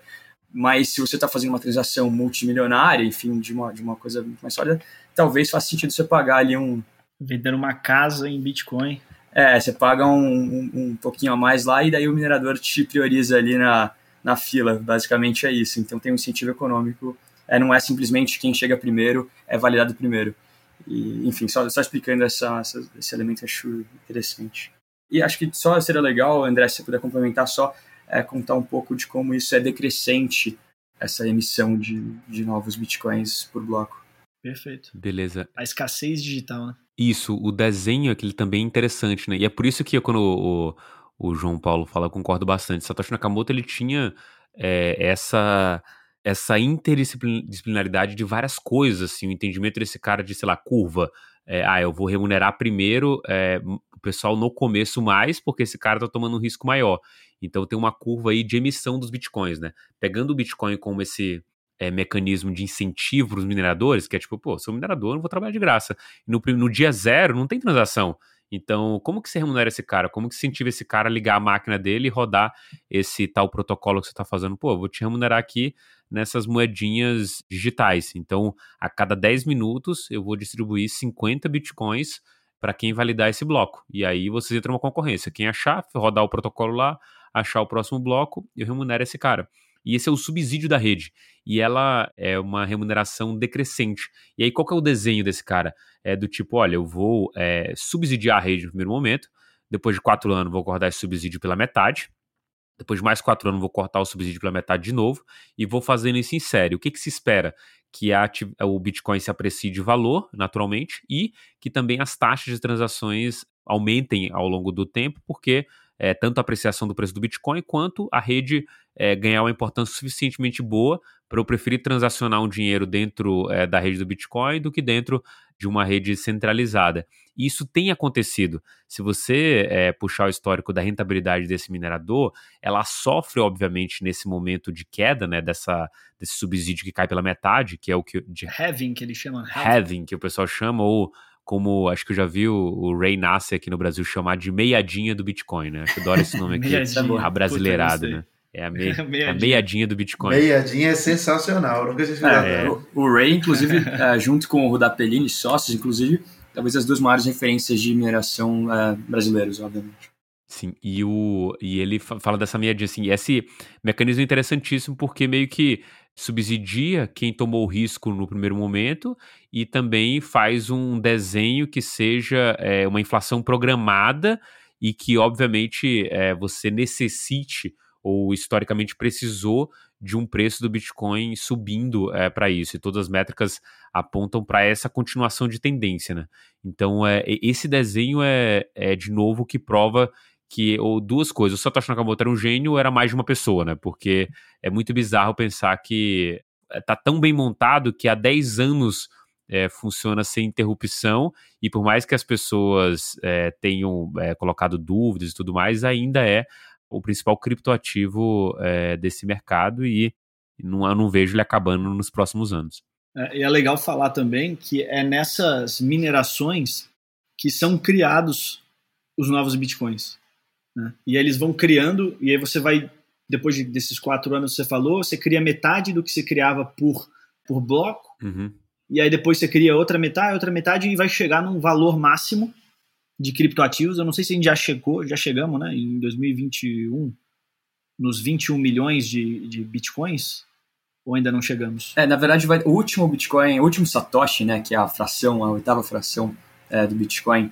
Mas se você está fazendo uma transação multimilionária, enfim, de uma, de uma coisa mais sólida, talvez faça sentido você pagar ali um. Vendendo uma casa em Bitcoin. É, você paga um, um, um pouquinho a mais lá e daí o minerador te prioriza ali na, na fila. Basicamente é isso. Então tem um incentivo econômico. É, não é simplesmente quem chega primeiro é validado primeiro. E, enfim, só, só explicando essa, essa, esse elemento, acho interessante. E acho que só seria legal, André, se você puder complementar só, é, contar um pouco de como isso é decrescente, essa emissão de, de novos bitcoins por bloco. Perfeito. Beleza. A escassez digital, né? Isso, o desenho aquele também é interessante, né? E é por isso que quando o, o João Paulo fala, eu concordo bastante. Satoshi Nakamoto, ele tinha é, essa essa interdisciplinaridade de várias coisas, assim, o entendimento desse cara de, sei lá, curva. É, ah, eu vou remunerar primeiro é, o pessoal no começo mais, porque esse cara tá tomando um risco maior. Então tem uma curva aí de emissão dos bitcoins, né? Pegando o Bitcoin como esse é, mecanismo de incentivo para os mineradores, que é tipo, pô, sou minerador, não vou trabalhar de graça. No, no dia zero não tem transação. Então, como que você remunera esse cara? Como que incentiva esse cara a ligar a máquina dele e rodar esse tal protocolo que você está fazendo? Pô, vou te remunerar aqui nessas moedinhas digitais. Então, a cada 10 minutos eu vou distribuir 50 bitcoins para quem validar esse bloco. E aí vocês entram uma concorrência. Quem achar, rodar o protocolo lá, achar o próximo bloco, eu remunero esse cara. E esse é o subsídio da rede. E ela é uma remuneração decrescente. E aí, qual que é o desenho desse cara? É do tipo: olha, eu vou é, subsidiar a rede no primeiro momento, depois de quatro anos, vou cortar esse subsídio pela metade. Depois de mais quatro anos, vou cortar o subsídio pela metade de novo e vou fazendo isso em série. O que, que se espera? Que a, o Bitcoin se aprecie de valor, naturalmente, e que também as taxas de transações aumentem ao longo do tempo, porque é, tanto a apreciação do preço do Bitcoin quanto a rede é, ganhar uma importância suficientemente boa para eu preferir transacionar um dinheiro dentro é, da rede do Bitcoin do que dentro de uma rede centralizada. E isso tem acontecido. Se você é, puxar o histórico da rentabilidade desse minerador, ela sofre, obviamente, nesse momento de queda, né, dessa, desse subsídio que cai pela metade, que é o que... De, having, que ele chama. Having, que o pessoal chama, ou como acho que eu já vi o, o Ray Nasser aqui no Brasil chamar de meiadinha do Bitcoin, né? Eu adoro esse nome aqui, a brasileirado, né? É a, me... meiadinha. a meiadinha do Bitcoin. Meiadinha é sensacional, nunca tinha é, o, o Ray, inclusive, é, junto com o Rudapellini, sócios, inclusive, talvez as duas maiores referências de mineração é, brasileiros, obviamente. Sim, e, o, e ele fala dessa meiadinha, assim, esse mecanismo é interessantíssimo porque meio que subsidia quem tomou o risco no primeiro momento e também faz um desenho que seja é, uma inflação programada e que, obviamente, é, você necessite ou historicamente precisou de um preço do Bitcoin subindo é, para isso. E todas as métricas apontam para essa continuação de tendência, né? Então, é, esse desenho é, é, de novo, que prova que ou duas coisas, o Satoshi Nakamoto era um gênio ou era mais de uma pessoa, né? Porque é muito bizarro pensar que eh, tá tão bem montado que há 10 anos é, funciona sem interrupção e por mais que as pessoas é, tenham é, colocado dúvidas e tudo mais, ainda é o principal criptoativo desse mercado e não, eu não vejo ele acabando nos próximos anos. e é legal falar também que é nessas minerações que são criados os novos bitcoins. Né? E aí eles vão criando, e aí você vai, depois de, desses quatro anos que você falou, você cria metade do que você criava por, por bloco, uhum. e aí depois você cria outra metade, outra metade, e vai chegar num valor máximo de criptoativos. Eu não sei se a gente já chegou, já chegamos, né, em 2021, nos 21 milhões de, de bitcoins, ou ainda não chegamos? É, na verdade, vai, o último Bitcoin, o último Satoshi, né, que é a fração, a oitava fração é, do Bitcoin,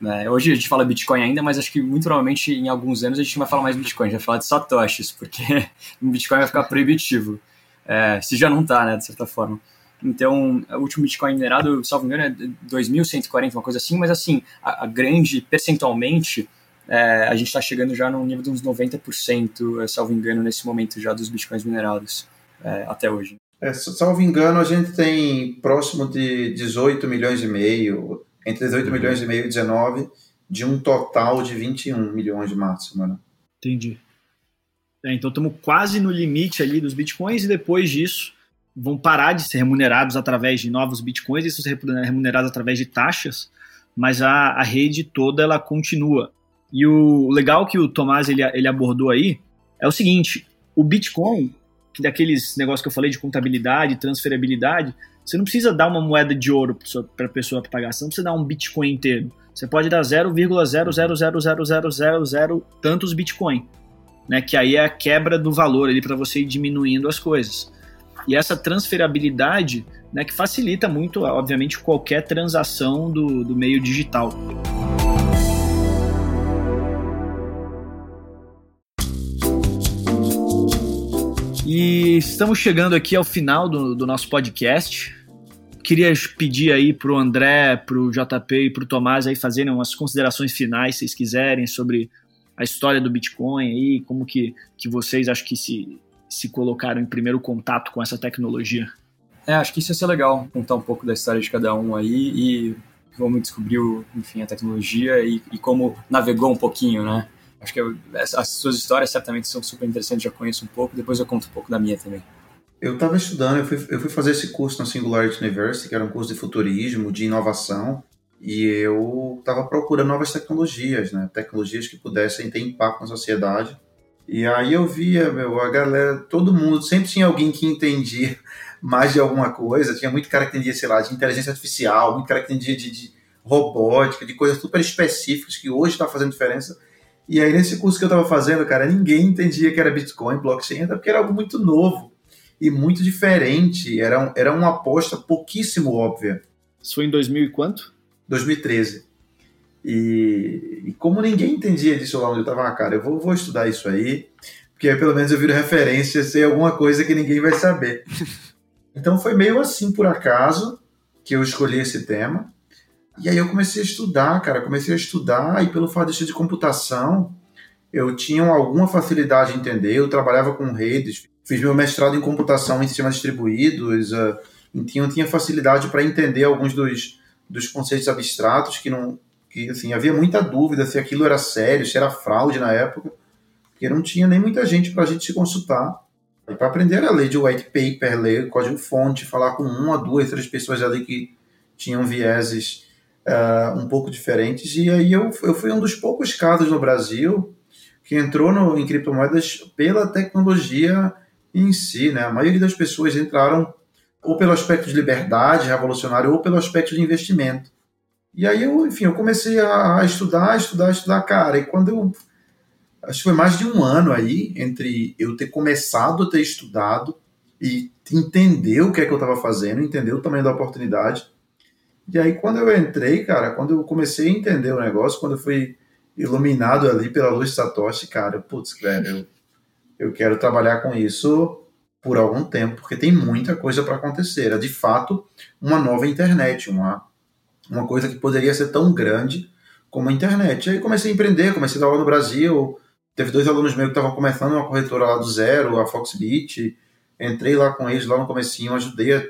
né? Hoje a gente fala Bitcoin ainda, mas acho que muito provavelmente em alguns anos a gente não vai falar mais Bitcoin, a gente vai falar de Satoshis, porque Bitcoin vai ficar proibitivo. É, se já não está, né, de certa forma. Então, o último Bitcoin minerado, salvo engano, é 2.140, uma coisa assim, mas assim, a, a grande, percentualmente, é, a gente está chegando já num nível de uns 90%, é, salvo engano, nesse momento já dos Bitcoins minerados, é, até hoje. É, salvo engano, a gente tem próximo de 18 milhões e meio, entre 18 uhum. milhões e meio e 19, de um total de 21 milhões de máximo. Né? Entendi. É, então estamos quase no limite ali dos bitcoins e depois disso vão parar de ser remunerados através de novos bitcoins, e ser remunerados através de taxas, mas a, a rede toda ela continua. E o legal que o Tomás ele, ele abordou aí é o seguinte: o Bitcoin, que daqueles negócios que eu falei de contabilidade, transferibilidade, você não precisa dar uma moeda de ouro para a pessoa pagar, você não precisa dar um Bitcoin inteiro. Você pode dar 0,0000000 tantos Bitcoin, né? Que aí é a quebra do valor ali para você ir diminuindo as coisas. E essa transferabilidade, né, que facilita muito, obviamente, qualquer transação do, do meio digital. E estamos chegando aqui ao final do, do nosso podcast. Queria pedir aí para o André, para o JP e para o Tomás aí fazerem umas considerações finais, se vocês quiserem, sobre a história do Bitcoin aí, como que, que vocês acho que se se colocaram em primeiro contato com essa tecnologia? É, acho que isso ia ser legal, contar um pouco da história de cada um aí e como descobriu, enfim, a tecnologia e, e como navegou um pouquinho, né? Acho que eu, as suas histórias certamente são super interessantes, já conheço um pouco, depois eu conto um pouco da minha também. Eu estava estudando, eu fui, eu fui fazer esse curso na Singularity University, que era um curso de futurismo, de inovação, e eu estava procurando novas tecnologias, né? Tecnologias que pudessem ter impacto na sociedade e aí eu via, meu, a galera, todo mundo, sempre tinha alguém que entendia mais de alguma coisa. Tinha muito cara que entendia, sei lá, de inteligência artificial, muito cara que entendia de, de robótica, de coisas super específicas que hoje está fazendo diferença. E aí nesse curso que eu estava fazendo, cara, ninguém entendia que era Bitcoin, blockchain, até porque era algo muito novo e muito diferente. Era, era uma aposta pouquíssimo óbvia. Isso foi em 2000 e quanto? 2013. E, e, como ninguém entendia disso lá onde eu estava, cara, eu vou, vou estudar isso aí, porque aí pelo menos eu viro referência, sei alguma coisa que ninguém vai saber. então foi meio assim por acaso que eu escolhi esse tema. E aí eu comecei a estudar, cara, comecei a estudar e pelo fato de ser de computação, eu tinha alguma facilidade em entender, eu trabalhava com redes, fiz meu mestrado em computação em sistemas distribuídos, uh, então tinha facilidade para entender alguns dos, dos conceitos abstratos que não, que assim, havia muita dúvida se aquilo era sério, se era fraude na época, porque não tinha nem muita gente para a gente se consultar. E para aprender a ler de white paper, ler código-fonte, falar com uma, duas, três pessoas ali que tinham vieses uh, um pouco diferentes. E aí eu, eu fui um dos poucos casos no Brasil que entrou no, em criptomoedas pela tecnologia em si. Né? A maioria das pessoas entraram ou pelo aspecto de liberdade revolucionário ou pelo aspecto de investimento. E aí eu, enfim, eu comecei a estudar, estudar, estudar, cara. E quando eu. Acho que foi mais de um ano aí entre eu ter começado a ter estudado e entender o que é que eu estava fazendo, entender o tamanho da oportunidade. E aí, quando eu entrei, cara, quando eu comecei a entender o negócio, quando eu fui iluminado ali pela luz de Satoshi, cara, putz, velho, eu, eu quero trabalhar com isso por algum tempo, porque tem muita coisa para acontecer. É de fato uma nova internet, uma, uma coisa que poderia ser tão grande como a internet. Aí comecei a empreender, comecei a dar aula no Brasil. Teve dois alunos meus que estavam começando uma corretora lá do zero, a Foxbit. Entrei lá com eles lá no comecinho, ajudei a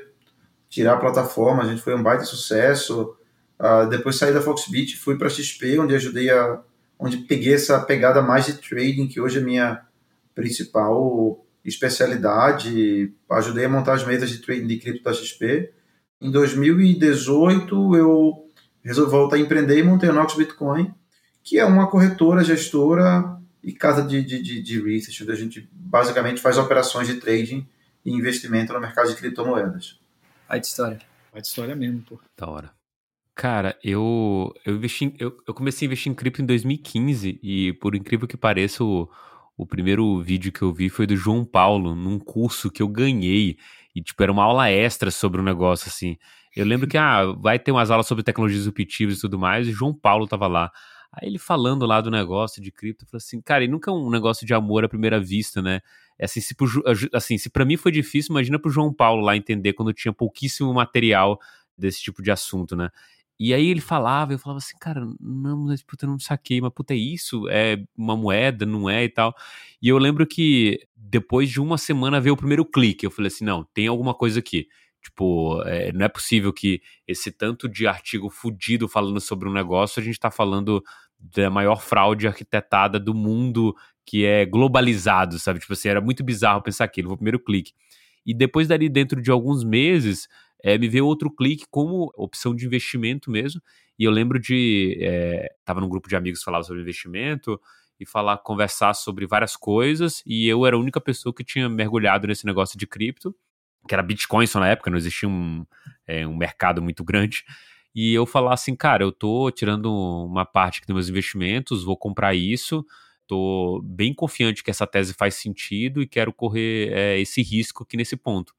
tirar a plataforma, a gente foi um baita sucesso. Uh, depois saí da Foxbit, fui para XP, onde ajudei a onde peguei essa pegada mais de trading, que hoje é minha principal especialidade. Ajudei a montar as mesas de trading de cripto da XP. Em 2018, eu resolvi voltar a empreender e montei a Nox Bitcoin, que é uma corretora, gestora e casa de, de, de, de research, onde a gente basicamente faz operações de trading e investimento no mercado de criptomoedas. Vai de história. Vai de história mesmo, pô. Da hora. Cara, eu, eu, investi eu, eu, comecei a investir em cripto em 2015 e, por incrível que pareça, o, o primeiro vídeo que eu vi foi do João Paulo, num curso que eu ganhei. E, tipo, era uma aula extra sobre um negócio, assim. Eu lembro que, ah, vai ter umas aulas sobre tecnologias disruptivas e tudo mais, e João Paulo tava lá. Aí ele falando lá do negócio de cripto, falou assim, cara, e nunca é um negócio de amor à primeira vista, né? É assim, se, assim, se pra mim foi difícil, imagina pro João Paulo lá entender quando tinha pouquíssimo material desse tipo de assunto, né? E aí ele falava, eu falava assim, cara, não, mas puta, eu não saquei, mas puta, é isso? É uma moeda, não é e tal. E eu lembro que depois de uma semana veio o primeiro clique, eu falei assim, não, tem alguma coisa aqui. Tipo, é, não é possível que esse tanto de artigo fudido falando sobre um negócio, a gente tá falando da maior fraude arquitetada do mundo que é globalizado, sabe? Tipo assim, era muito bizarro pensar aquilo. Foi o primeiro clique. E depois dali, dentro de alguns meses, é, me veio outro clique como opção de investimento mesmo. E eu lembro de. É, num grupo de amigos que falava sobre investimento e falar, conversar sobre várias coisas. E eu era a única pessoa que tinha mergulhado nesse negócio de cripto, que era Bitcoin só na época, não existia um, é, um mercado muito grande. E eu falar assim, cara, eu tô tirando uma parte dos meus investimentos, vou comprar isso, tô bem confiante que essa tese faz sentido e quero correr é, esse risco aqui nesse ponto.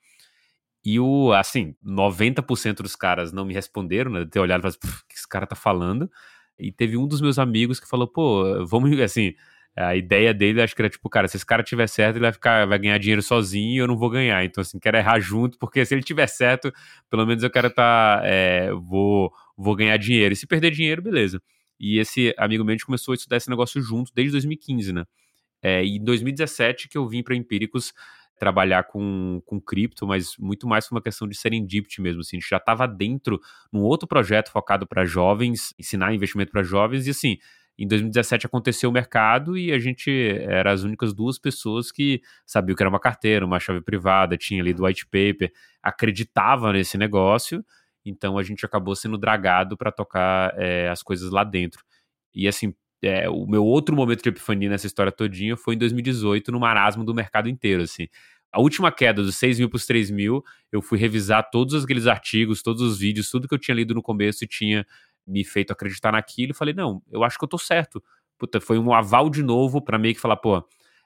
E o, assim, 90% dos caras não me responderam, né? Ter olhado e falado, o que esse cara tá falando? E teve um dos meus amigos que falou, pô, vamos, assim, a ideia dele, acho que era tipo, cara, se esse cara tiver certo, ele vai ficar, vai ganhar dinheiro sozinho e eu não vou ganhar. Então, assim, quero errar junto, porque se ele tiver certo, pelo menos eu quero tá, é, vou, vou ganhar dinheiro. E se perder dinheiro, beleza. E esse amigo meu, a gente começou a estudar esse negócio junto desde 2015, né? É, e em 2017 que eu vim para Empíricos trabalhar com, com cripto, mas muito mais por uma questão de serendipity mesmo. Assim, a gente já estava dentro num outro projeto focado para jovens, ensinar investimento para jovens, e assim, em 2017 aconteceu o mercado e a gente era as únicas duas pessoas que sabiam que era uma carteira, uma chave privada, tinha ali do white paper, acreditava nesse negócio, então a gente acabou sendo dragado para tocar é, as coisas lá dentro. E assim, é, o meu outro momento de epifania nessa história todinha foi em 2018, no marasmo do mercado inteiro, assim. A última queda dos 6 mil para os 3 mil, eu fui revisar todos aqueles artigos, todos os vídeos, tudo que eu tinha lido no começo e tinha me feito acreditar naquilo. E falei, não, eu acho que eu tô certo. Puta, foi um aval de novo para meio que falar, pô,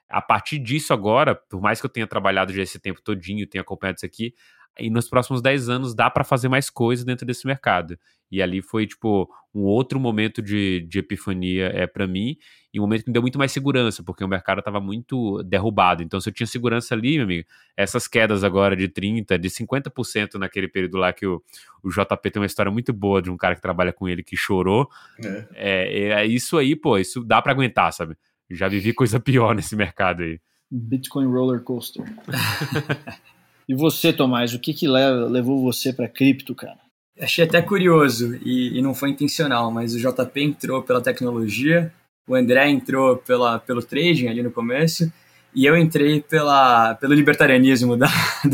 a partir disso agora, por mais que eu tenha trabalhado já esse tempo todinho, tenha acompanhado isso aqui, e nos próximos 10 anos dá para fazer mais coisas dentro desse mercado. E ali foi, tipo, um outro momento de, de epifania é para mim, e um momento que me deu muito mais segurança, porque o mercado estava muito derrubado. Então, se eu tinha segurança ali, meu amigo, essas quedas agora de 30%, de 50% naquele período lá que o, o JP tem uma história muito boa de um cara que trabalha com ele que chorou. É, é, é isso aí, pô, isso dá para aguentar, sabe? Já vivi coisa pior nesse mercado aí. Bitcoin roller coaster. E você, Tomás, o que, que levou você para cripto, cara? Achei até curioso e, e, não foi intencional, mas o JP entrou pela tecnologia, o André entrou pela, pelo trading ali no começo e eu entrei pela, pelo libertarianismo da,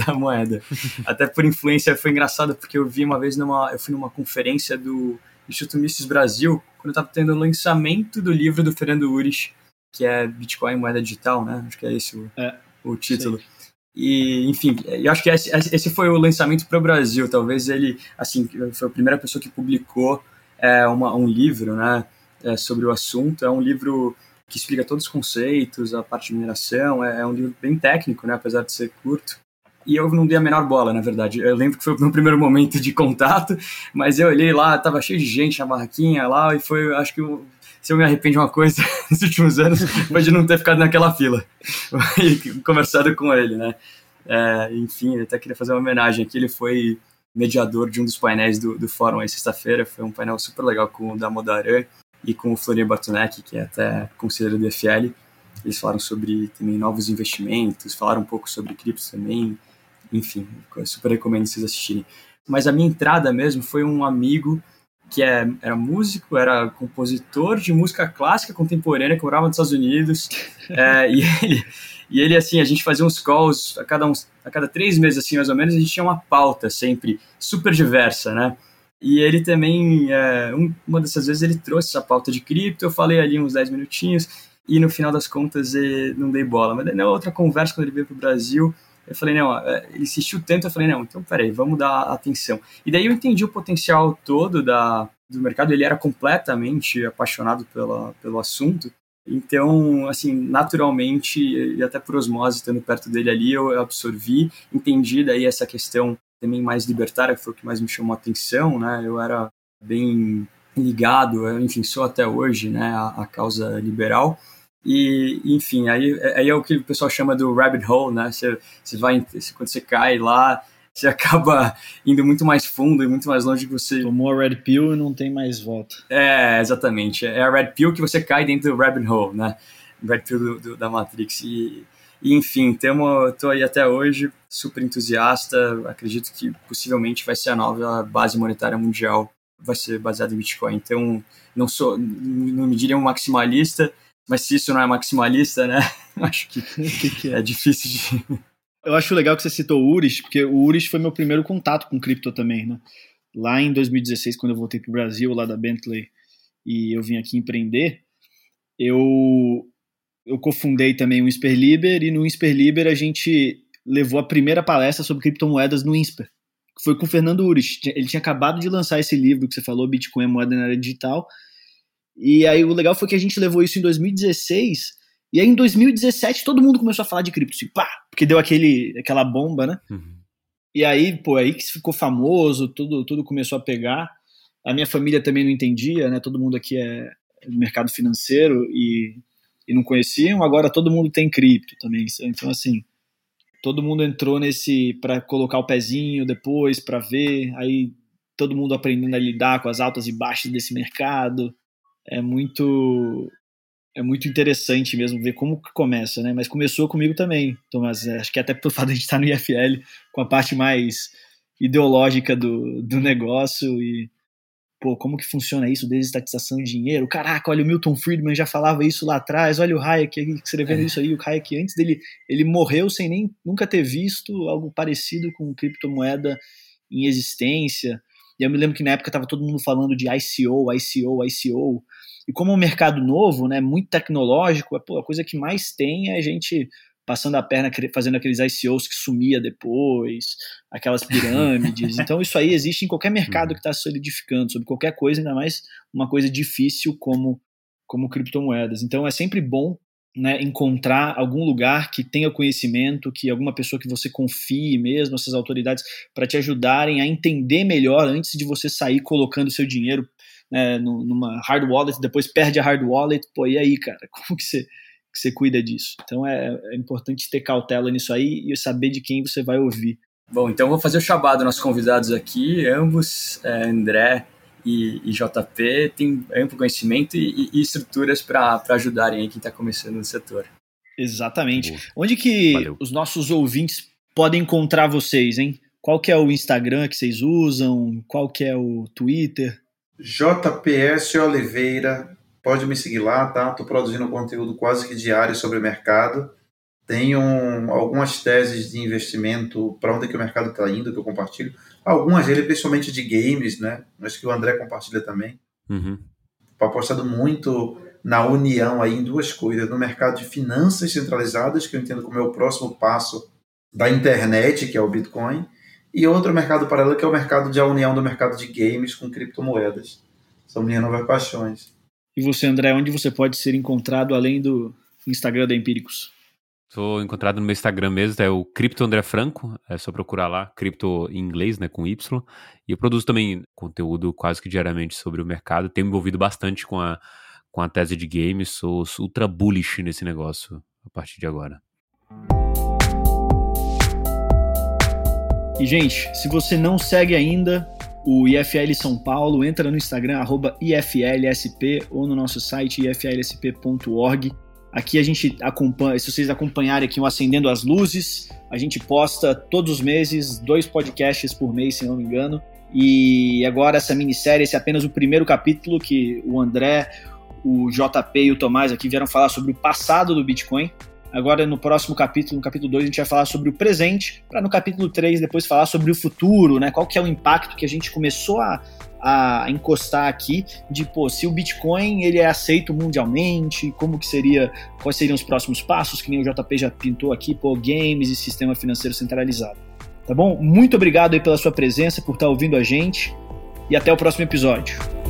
da moeda. até por influência foi engraçado porque eu vi uma vez numa eu fui numa conferência do Instituto Mises Brasil quando estava tendo o lançamento do livro do Fernando Urich, que é Bitcoin moeda digital, né? Acho que é esse o, é, o título. Sim. E, enfim, eu acho que esse, foi o lançamento para o Brasil. Talvez ele, assim, foi a primeira pessoa que publicou é, uma, um livro, né, é, sobre o assunto. É um livro que explica todos os conceitos, a parte de mineração. É, é, um livro bem técnico, né, apesar de ser curto. E eu não dei a menor bola, na verdade. Eu lembro que foi o meu primeiro momento de contato, mas eu olhei lá, tava cheio de gente na barraquinha lá, e foi, acho que se eu me arrependo de uma coisa nos últimos anos, foi de não ter ficado naquela fila e conversado com ele, né? É, enfim, eu até queria fazer uma homenagem aqui. Ele foi mediador de um dos painéis do, do fórum aí sexta-feira. Foi um painel super legal com o Damodaran e com o Florir Bartonek, que é até conselheiro do FL. Eles falaram sobre também novos investimentos, falaram um pouco sobre criptos também. Enfim, super recomendo vocês assistirem. Mas a minha entrada mesmo foi um amigo que é, era músico, era compositor de música clássica contemporânea, que morava nos Estados Unidos. é, e, ele, e ele, assim, a gente fazia uns calls a cada, uns, a cada três meses, assim, mais ou menos, a gente tinha uma pauta sempre super diversa, né? E ele também, é, um, uma dessas vezes, ele trouxe essa pauta de cripto, eu falei ali uns 10 minutinhos, e no final das contas não dei bola. Mas na outra conversa, quando ele veio para o Brasil, eu falei, não, é, ele insistiu tanto, eu falei, não, então peraí, vamos dar atenção. E daí eu entendi o potencial todo da, do mercado, ele era completamente apaixonado pela, pelo assunto. Então, assim, naturalmente, e até por osmose, estando perto dele ali, eu absorvi, entendi daí essa questão também mais libertária, que foi o que mais me chamou a atenção, né? Eu era bem ligado, enfim, sou até hoje, né, a, a causa liberal. E, enfim, aí, aí é o que o pessoal chama do rabbit hole, né? Você, você vai, quando você cai lá, você acaba indo muito mais fundo e muito mais longe que você. Tomou a red pill e não tem mais volta. É, exatamente. É a red pill que você cai dentro do rabbit hole, né? Red pill do, do, da Matrix. E, e enfim, estou aí até hoje, super entusiasta. Acredito que possivelmente vai ser a nova base monetária mundial, vai ser baseada em Bitcoin. Então, não sou, não me diria um maximalista, mas se isso não é maximalista, né? Acho que, é difícil de. Eu acho legal que você citou o Uris, porque o Uris foi meu primeiro contato com cripto também, né? Lá em 2016, quando eu voltei para o Brasil, lá da Bentley, e eu vim aqui empreender, eu, eu cofundei também o Insperliber, e no Insperliber a gente levou a primeira palestra sobre criptomoedas no Insper, que foi com o Fernando Uris. Ele tinha acabado de lançar esse livro que você falou, Bitcoin, moeda na área digital, e aí o legal foi que a gente levou isso em 2016, e aí em 2017 todo mundo começou a falar de cripto, assim, pá, porque deu aquele, aquela bomba, né? Uhum. E aí, pô, aí que ficou famoso, tudo, tudo começou a pegar. A minha família também não entendia, né? Todo mundo aqui é do mercado financeiro e, e não conheciam. Agora todo mundo tem cripto também. Então, assim, todo mundo entrou nesse para colocar o pezinho depois, para ver. Aí todo mundo aprendendo a lidar com as altas e baixas desse mercado. É muito é muito interessante mesmo ver como que começa, né? Mas começou comigo também, Tomás. É, acho que até pelo fato de a gente estar no IFL com a parte mais ideológica do, do negócio e pô, como que funciona isso, desestatização de dinheiro? Caraca, olha, o Milton Friedman já falava isso lá atrás, olha o Hayek escrevendo é. isso aí, o Hayek antes dele, ele morreu sem nem nunca ter visto algo parecido com criptomoeda em existência. E eu me lembro que na época estava todo mundo falando de ICO, ICO, ICO. E como é um mercado novo, né, muito tecnológico, pô, a coisa que mais tem é a gente passando a perna fazendo aqueles ICOs que sumia depois, aquelas pirâmides. então isso aí existe em qualquer mercado uhum. que está solidificando, sobre qualquer coisa, ainda mais uma coisa difícil como, como criptomoedas. Então é sempre bom né, encontrar algum lugar que tenha conhecimento, que alguma pessoa que você confie mesmo, essas autoridades, para te ajudarem a entender melhor antes de você sair colocando seu dinheiro né, numa hard wallet, depois perde a hard wallet, pô, e aí, cara, como que você, que você cuida disso? Então é, é importante ter cautela nisso aí e saber de quem você vai ouvir. Bom, então vou fazer o chamado nossos convidados aqui, ambos, é, André e, e, JP, têm amplo conhecimento e, e estruturas para ajudarem aí quem está começando no setor. Exatamente. Boa. Onde que Valeu. os nossos ouvintes podem encontrar vocês, hein? Qual que é o Instagram que vocês usam? Qual que é o Twitter? JPS Oliveira, pode me seguir lá, tá? Estou produzindo conteúdo quase que diário sobre o mercado. Tenho algumas teses de investimento para onde é que o mercado está indo, que eu compartilho. Algumas dele, principalmente de games, né? Acho que o André compartilha também. Uhum. Apostado muito na união aí em duas coisas. No mercado de finanças centralizadas, que eu entendo como é o próximo passo da internet, que é o Bitcoin, e outro mercado paralelo que é o mercado de a união do mercado de games com criptomoedas. São minhas novas paixões. E você, André, onde você pode ser encontrado além do Instagram da Empíricos? Sou encontrado no meu Instagram mesmo, é o Cripto André Franco, é só procurar lá, cripto em inglês, né, com Y. E eu produzo também conteúdo quase que diariamente sobre o mercado, tenho me envolvido bastante com a, com a tese de games, sou ultra bullish nesse negócio a partir de agora. E, gente, se você não segue ainda o IFL São Paulo, entra no Instagram, IFLSP, ou no nosso site iflsp.org. Aqui a gente acompanha, se vocês acompanharem aqui o Acendendo as Luzes, a gente posta todos os meses dois podcasts por mês, se não me engano. E agora essa minissérie, esse é apenas o primeiro capítulo que o André, o JP e o Tomás aqui vieram falar sobre o passado do Bitcoin. Agora, no próximo capítulo, no capítulo 2, a gente vai falar sobre o presente, para no capítulo 3 depois falar sobre o futuro, né? Qual que é o impacto que a gente começou a, a encostar aqui de, pô, se o Bitcoin ele é aceito mundialmente, como que seria, quais seriam os próximos passos, que nem o JP já pintou aqui, pô, games e sistema financeiro centralizado. Tá bom? Muito obrigado aí pela sua presença, por estar ouvindo a gente e até o próximo episódio.